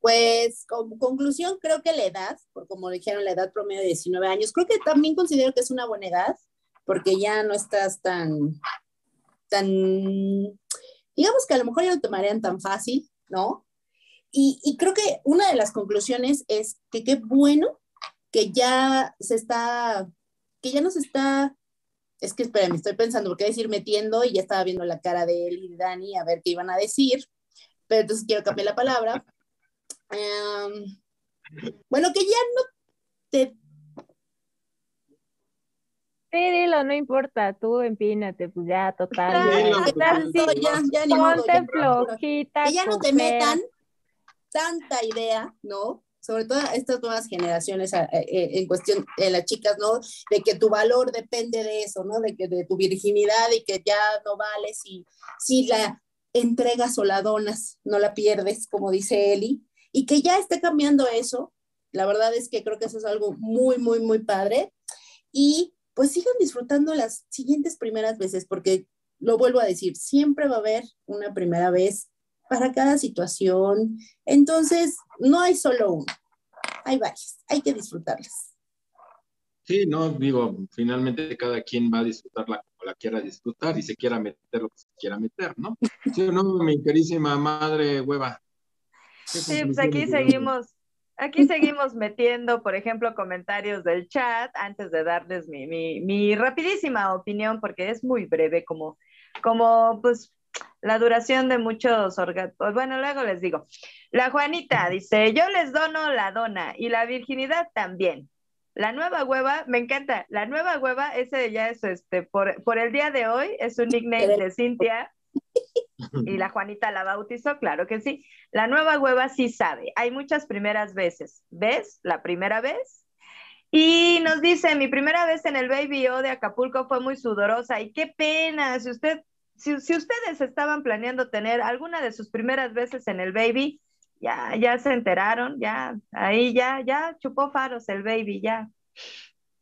Pues como conclusión, creo que la edad, por como dijeron, la edad promedio de 19 años, creo que también considero que es una buena edad, porque ya no estás tan, tan, digamos que a lo mejor ya no te marean tan fácil, ¿no? Y, y creo que una de las conclusiones es que qué bueno que ya se está, que ya no se está, es que espérame, estoy pensando, porque decir metiendo y ya estaba viendo la cara de él y de Dani a ver qué iban a decir, pero entonces quiero cambiar la palabra. Em, bueno, que ya no te dilo, no importa, tú empínate, pues ya, total. Dilo, ya, sí, ya, ya, ni modo, ponte ya. flojita. que ya no te metan tanta idea, ¿no? Sobre todo estas nuevas generaciones eh, en cuestión de las chicas, ¿no? De que tu valor depende de eso, ¿no? De que de tu virginidad y que ya no vales si, si la entregas o la donas, no la pierdes, como dice Eli, y que ya esté cambiando eso. La verdad es que creo que eso es algo muy, muy, muy padre. Y pues sigan disfrutando las siguientes primeras veces, porque lo vuelvo a decir, siempre va a haber una primera vez para cada situación. Entonces, no hay solo uno, hay varias, hay que disfrutarlas. Sí, no, digo, finalmente cada quien va a disfrutarla como la quiera disfrutar y se quiera meter lo que se quiera meter, ¿no? <laughs> Sí, o no, mi querísima madre hueva. ¿Qué Sí, pues aquí seguimos, aquí seguimos metiendo, por ejemplo, comentarios del chat antes de darles mi, mi, mi rapidísima opinión, porque es muy breve, como, como pues la duración de muchos orgasmos. Bueno, luego les digo. La Juanita dice, yo les dono la dona y la virginidad también. La nueva hueva, me encanta, la nueva hueva, ese ya es este, por, por el día de hoy, es un nickname de Cintia. Y la <laughs> Juanita la bautizó, claro que sí. La nueva hueva sí sabe. Hay muchas primeras veces. ¿Ves? La primera vez. Y nos dice, mi primera vez en el Baby O de Acapulco fue muy sudorosa. Y qué pena, si usted, si, si ustedes estaban planeando tener alguna de sus primeras veces en el Baby, ya, ya se enteraron, ya, ahí ya, ya chupó faros el Baby, ya.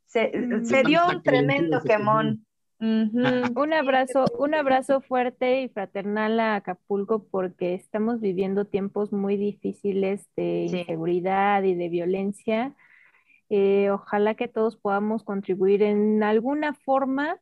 Se, se dio un tremendo quemón. Un abrazo, un abrazo fuerte y fraternal a Acapulco porque estamos viviendo tiempos muy difíciles de Sí. inseguridad y de violencia. Eh, ojalá que todos podamos contribuir en alguna forma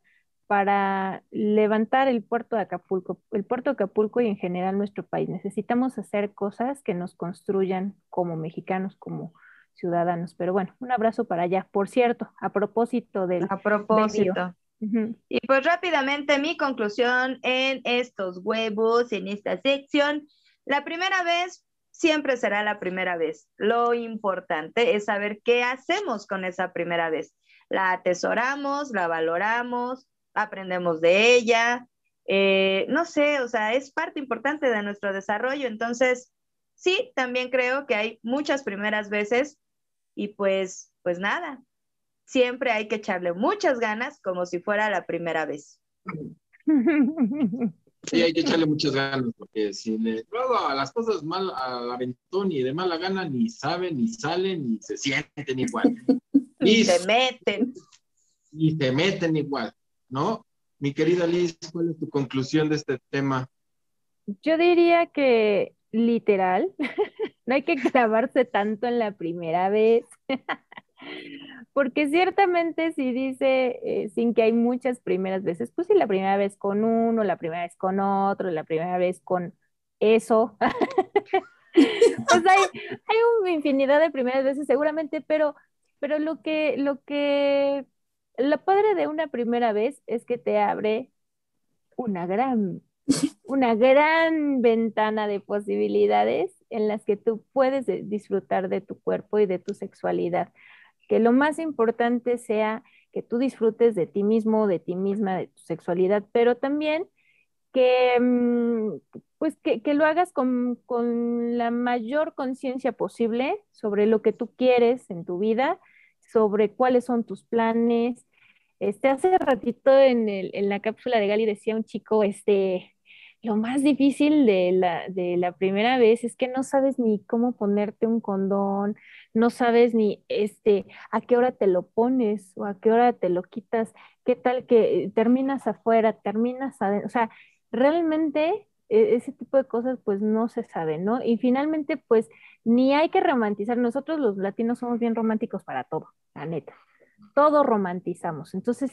para levantar el puerto de Acapulco, el puerto de Acapulco y en general nuestro país. Necesitamos hacer cosas que nos construyan como mexicanos, como ciudadanos. Pero bueno, un abrazo para allá. Por cierto, a propósito del A propósito. Baby Y pues rápidamente mi conclusión en estos huevos, en esta sección. La primera vez siempre será la primera vez. Lo importante es saber qué hacemos con esa primera vez. La atesoramos, la valoramos, aprendemos de ella. eh, no sé, o sea, es parte importante de nuestro desarrollo. Entonces, sí, también creo que hay muchas primeras veces y pues, pues nada, siempre hay que echarle muchas ganas como si fuera la primera vez. Sí, hay que echarle muchas ganas, porque si le luego a las cosas mal, al aventón y de mala gana, ni saben, ni salen, ni se sienten igual. <laughs> Y se meten. Y se meten igual, ¿no? Mi querida Liz, ¿cuál es tu conclusión de este tema? Yo diría que literal, <laughs> no hay que clavarse tanto en la primera vez, <laughs> porque ciertamente si dice eh, sin que hay muchas primeras veces, pues si la primera vez con uno, la primera vez con otro, la primera vez con eso, <laughs> pues hay, hay una infinidad de primeras veces seguramente, pero, pero lo que, lo que, lo padre de una primera vez es que te abre una gran una gran ventana de posibilidades en las que tú puedes de- disfrutar de tu cuerpo y de tu sexualidad. Que lo más importante sea que tú disfrutes de ti mismo, de ti misma, de tu sexualidad, pero también que, mm, pues que, que lo hagas con, con la mayor conciencia posible sobre lo que tú quieres en tu vida, sobre cuáles son tus planes. Este, hace ratito en, el- en la cápsula de Gali decía un chico, este, lo más difícil de la, de la primera vez es que no sabes ni cómo ponerte un condón, no sabes ni este, a qué hora te lo pones o a qué hora te lo quitas, qué tal que terminas afuera, terminas adentro, o sea, realmente eh, ese tipo de cosas pues no se sabe, ¿no? Y finalmente pues ni hay que romantizar, nosotros los latinos somos bien románticos para todo, la neta, todo romantizamos, entonces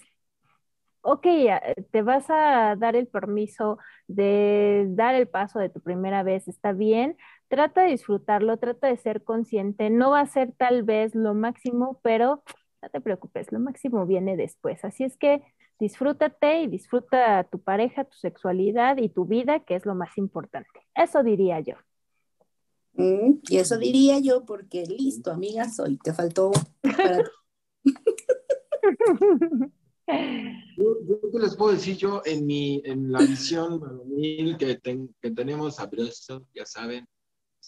ok, a- te vas a dar el permiso de dar el paso de tu primera vez, está bien, trata de disfrutarlo, trata de ser consciente, no va a ser tal vez lo máximo, pero no te preocupes, lo máximo viene después. Así es que disfrútate y disfruta a tu pareja, tu sexualidad y tu vida, que es lo más importante. Eso diría yo. Mm, y eso diría yo porque listo, amiga, soy. Te faltó para- <laughs> <laughs> Yo, yo qué les puedo decir yo en mi, en la visión varonil que, ten- que tenemos sabroso, ya saben,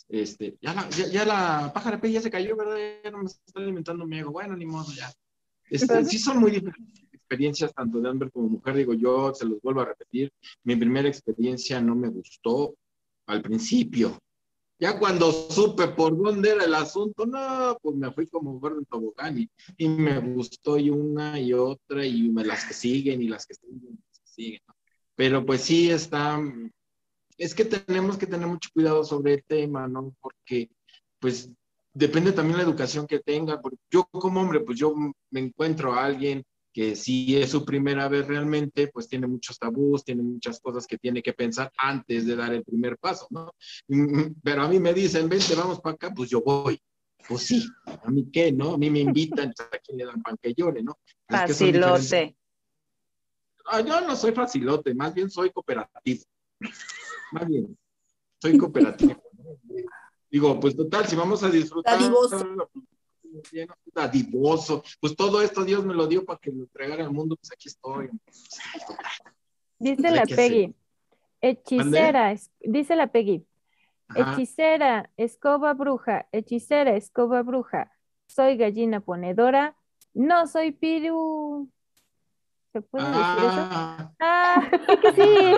este, ya la, ya, ya la pájara P ya se cayó, ¿verdad? Ya no me está alimentando mi ego. Bueno, ni modo, ya. Este, sí son muy diferentes experiencias, tanto de hombre como mujer, digo yo, se los vuelvo a repetir, mi primera experiencia no me gustó al principio. Ya cuando supe por dónde era el asunto, no, pues me fui como gordo en tobogán y, y me gustó y una y otra y me- las que siguen y las que siguen, las que siguen. Pero pues sí está, es que tenemos que tener mucho cuidado sobre el tema, ¿no? Porque pues depende también la educación que tenga. porque yo como hombre, pues yo me encuentro a alguien que si es su primera vez realmente, pues tiene muchos tabús, tiene muchas cosas que tiene que pensar antes de dar el primer paso, ¿no? Mm, Pero a mí me dicen, vente, vamos para acá, pues yo voy. Pues sí, a mí qué, ¿no? A mí me invitan, a quién le dan pan que llore, ¿no? Es que Facilote. Ah, yo no soy facilote, más bien soy cooperativo. Más bien, soy cooperativo. ¿no? <laughs> Digo, pues total, si vamos a disfrutar. Dadivoso. Pues todo esto Dios me lo dio para que lo entregara al mundo, pues aquí estoy. Dice la Peggy, hechicera, es- dice la Peggy, Ajá. hechicera, escoba bruja, hechicera, escoba bruja, soy gallina ponedora, no soy piru. ¿Se puede decir eso? Ah, Ah, sí.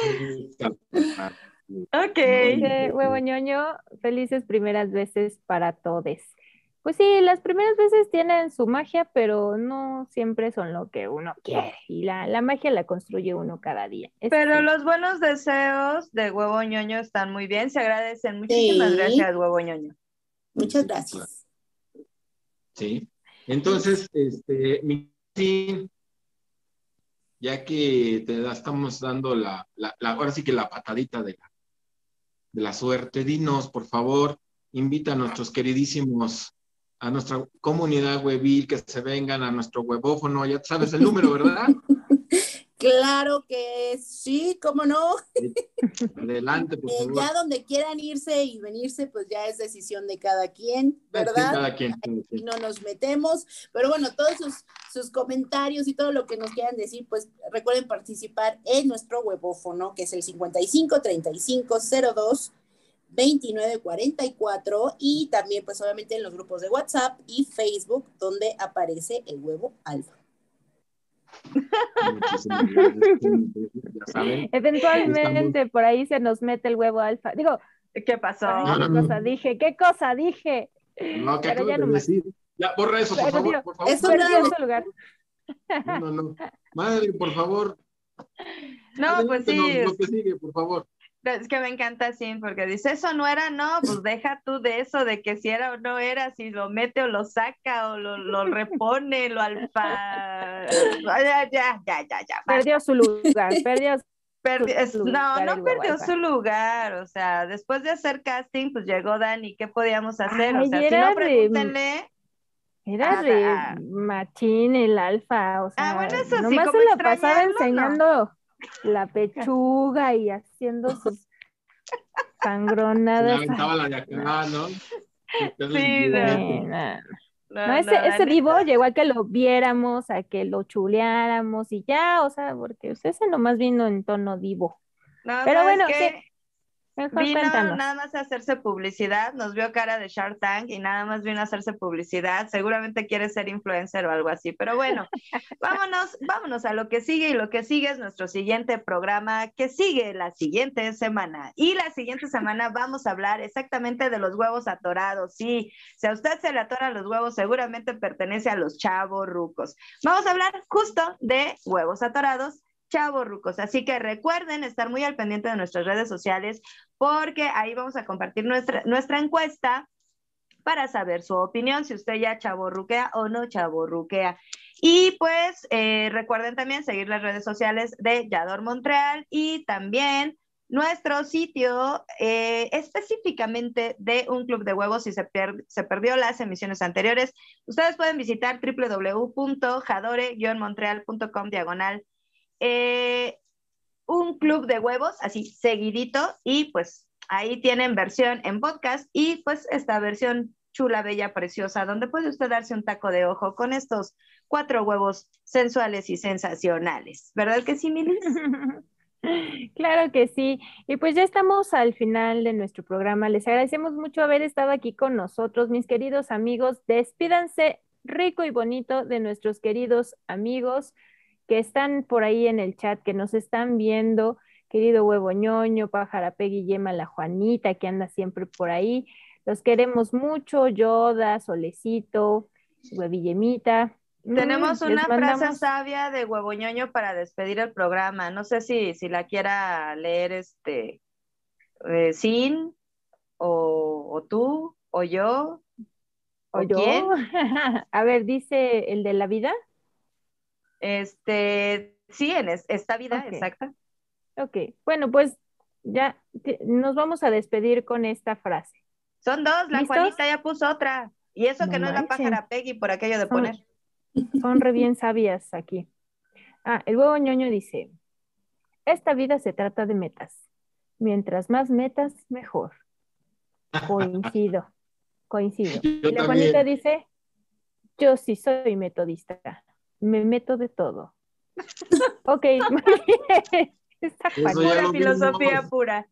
<laughs> Ok. Dice Huevo ñoño, felices primeras veces para todes. Pues sí, las primeras veces tienen su magia, pero no siempre son lo que uno quiere. Y la, la magia la construye uno cada día. Es Pero los buenos deseos de Huevo Ñoño están muy bien, se agradecen. Muchísimas Sí. gracias, Huevo Ñoño. Muchas gracias. Sí. Entonces, este, mi ya que te estamos dando la, la, la- ahora sí que la patadita de la, de la suerte, dinos, por favor, invita a nuestros queridísimos, a nuestra comunidad webil, que se vengan a nuestro webófono, ya sabes el número, ¿verdad? <laughs> Claro que sí, cómo no. <laughs> Adelante, por Eh, favor. ya donde quieran irse y venirse, pues ya es decisión de cada quien, ¿verdad? Cada quien. y no nos metemos. Pero bueno, todos sus, sus comentarios y todo lo que nos quieran decir, pues recuerden participar en nuestro webófono, que es el 55 35 02 29 44 y también pues obviamente en los grupos de WhatsApp y Facebook donde aparece el huevo alfa. Muchísimas gracias. <laughs> Ya saben. Eventualmente por ahí se nos mete el huevo alfa. Digo, ¿qué pasó? ay, ¿Qué cosa dije? ¿Qué cosa dije? No, que Pero ya no de más. decir. Ya, borra eso, por Pero favor, por favor. Eso no. su lugar. No, no, no. Madre, por favor. No, pues sí. Lo que sigue, por favor. Es que me encanta Sin porque dice, eso no era, no, pues deja tú de eso, de que si era o no era, si lo mete o lo saca o lo, lo repone, lo alfa. Ya, ya, ya, ya, ya. Perdió su lugar, perdió Perdi- su no, lugar no huevo perdió alfa. su lugar, o sea, después de hacer casting, pues llegó Dani, ¿qué podíamos hacer? o Ay, sea, si no, pregúntenle. Era Ah, ah. machín el alfa, o sea, Ah, bueno, eso sí, nomás se la pasaba ¿no? La pechuga y haciendo sus sangronadas. aventaba la de acá, ¿no? <laughs> Sí, no. Sí, no. No, No, ese, no, ese vivo llegó a que lo viéramos, a que lo chuleáramos y ya, o sea, porque ese nomás vino en tono divo. No, Pero ¿sabes bueno, qué? Mejor Vino cuéntanos. nada más a hacerse publicidad, nos vio cara de Shark Tank y nada más vino a hacerse publicidad. Seguramente quiere ser influencer o algo así, pero bueno, <laughs> vámonos, vámonos a lo que sigue y lo que sigue es nuestro siguiente programa que sigue la siguiente semana. Y la siguiente semana vamos a hablar exactamente de los huevos atorados. Sí, si a usted se le atoran los huevos, seguramente pertenece a los chavos rucos. Vamos a hablar justo de huevos atorados chavos rucos. Así que recuerden estar muy al pendiente de nuestras redes sociales porque ahí vamos a compartir nuestra, nuestra encuesta para saber su opinión, si usted ya chaborruquea o no chaborruquea. Y pues eh, recuerden también seguir las redes sociales de Yador Montreal y también nuestro sitio eh, específicamente de un club de huevos si se, per- se perdió las emisiones anteriores. Ustedes pueden visitar www.jadore-montreal.com diagonal eh, un club de huevos, así seguidito, y pues ahí tienen versión en podcast y pues esta versión chula, bella, preciosa, donde puede usted darse un taco de ojo con estos cuatro huevos sensuales y sensacionales. ¿Verdad que sí, Milis? <laughs> Claro que sí. Y pues ya estamos al final de nuestro programa. Les agradecemos mucho haber estado aquí con nosotros, mis queridos amigos. Despídanse rico y bonito de nuestros queridos amigos que están por ahí en el chat, que nos están viendo. Querido Huevo Ñoño, Pájara Peggy, Yema, la Juanita, que anda siempre por ahí. Los queremos mucho, Yoda, Solecito, Huevillemita. Mm, Tenemos una frase sabia de huevoñoño para despedir el programa. No sé si, si la quiera leer este eh, Sin o, o tú o yo. ¿O yo? quién? <laughs> A ver, dice el de la vida. Este, sí, en es- esta vida, exacta. Ok, bueno, pues ya te- nos vamos a despedir con esta frase. Son dos, la ¿Listos? Juanita ya puso otra. Y eso No que no es la pájara Peggy por aquello de Son- poner. Son re bien sabias aquí. Ah, el huevo ñoño dice, esta vida se trata de metas. Mientras más metas, mejor. Coincido, coincido. <laughs> Yo Y la también. Juanita dice, yo sí soy metodista. Me meto de todo. <laughs> Ok. <laughs> Esta lo Filosofía vimos. pura.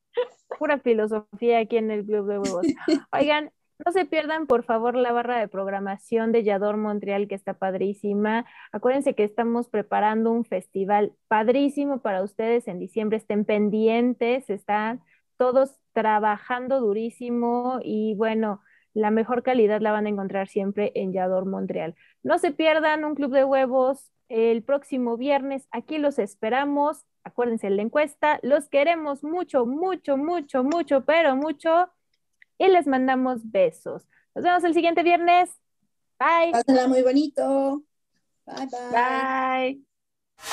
pura filosofía aquí en el Club de Huevos. Oigan, no se pierdan por favor la barra de programación de Yador Montreal que está padrísima. Acuérdense que estamos preparando un festival padrísimo para ustedes en diciembre. Estén pendientes, están todos trabajando durísimo y bueno, la mejor calidad la van a encontrar siempre en Yador Montreal. No se pierdan un Club de Huevos el próximo viernes. Aquí los esperamos. Acuérdense la encuesta. Los queremos mucho, mucho, mucho, mucho, pero mucho. Y les mandamos besos. Nos vemos el siguiente viernes. Bye. Pásenla muy bonito. Bye, bye.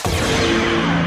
Bye.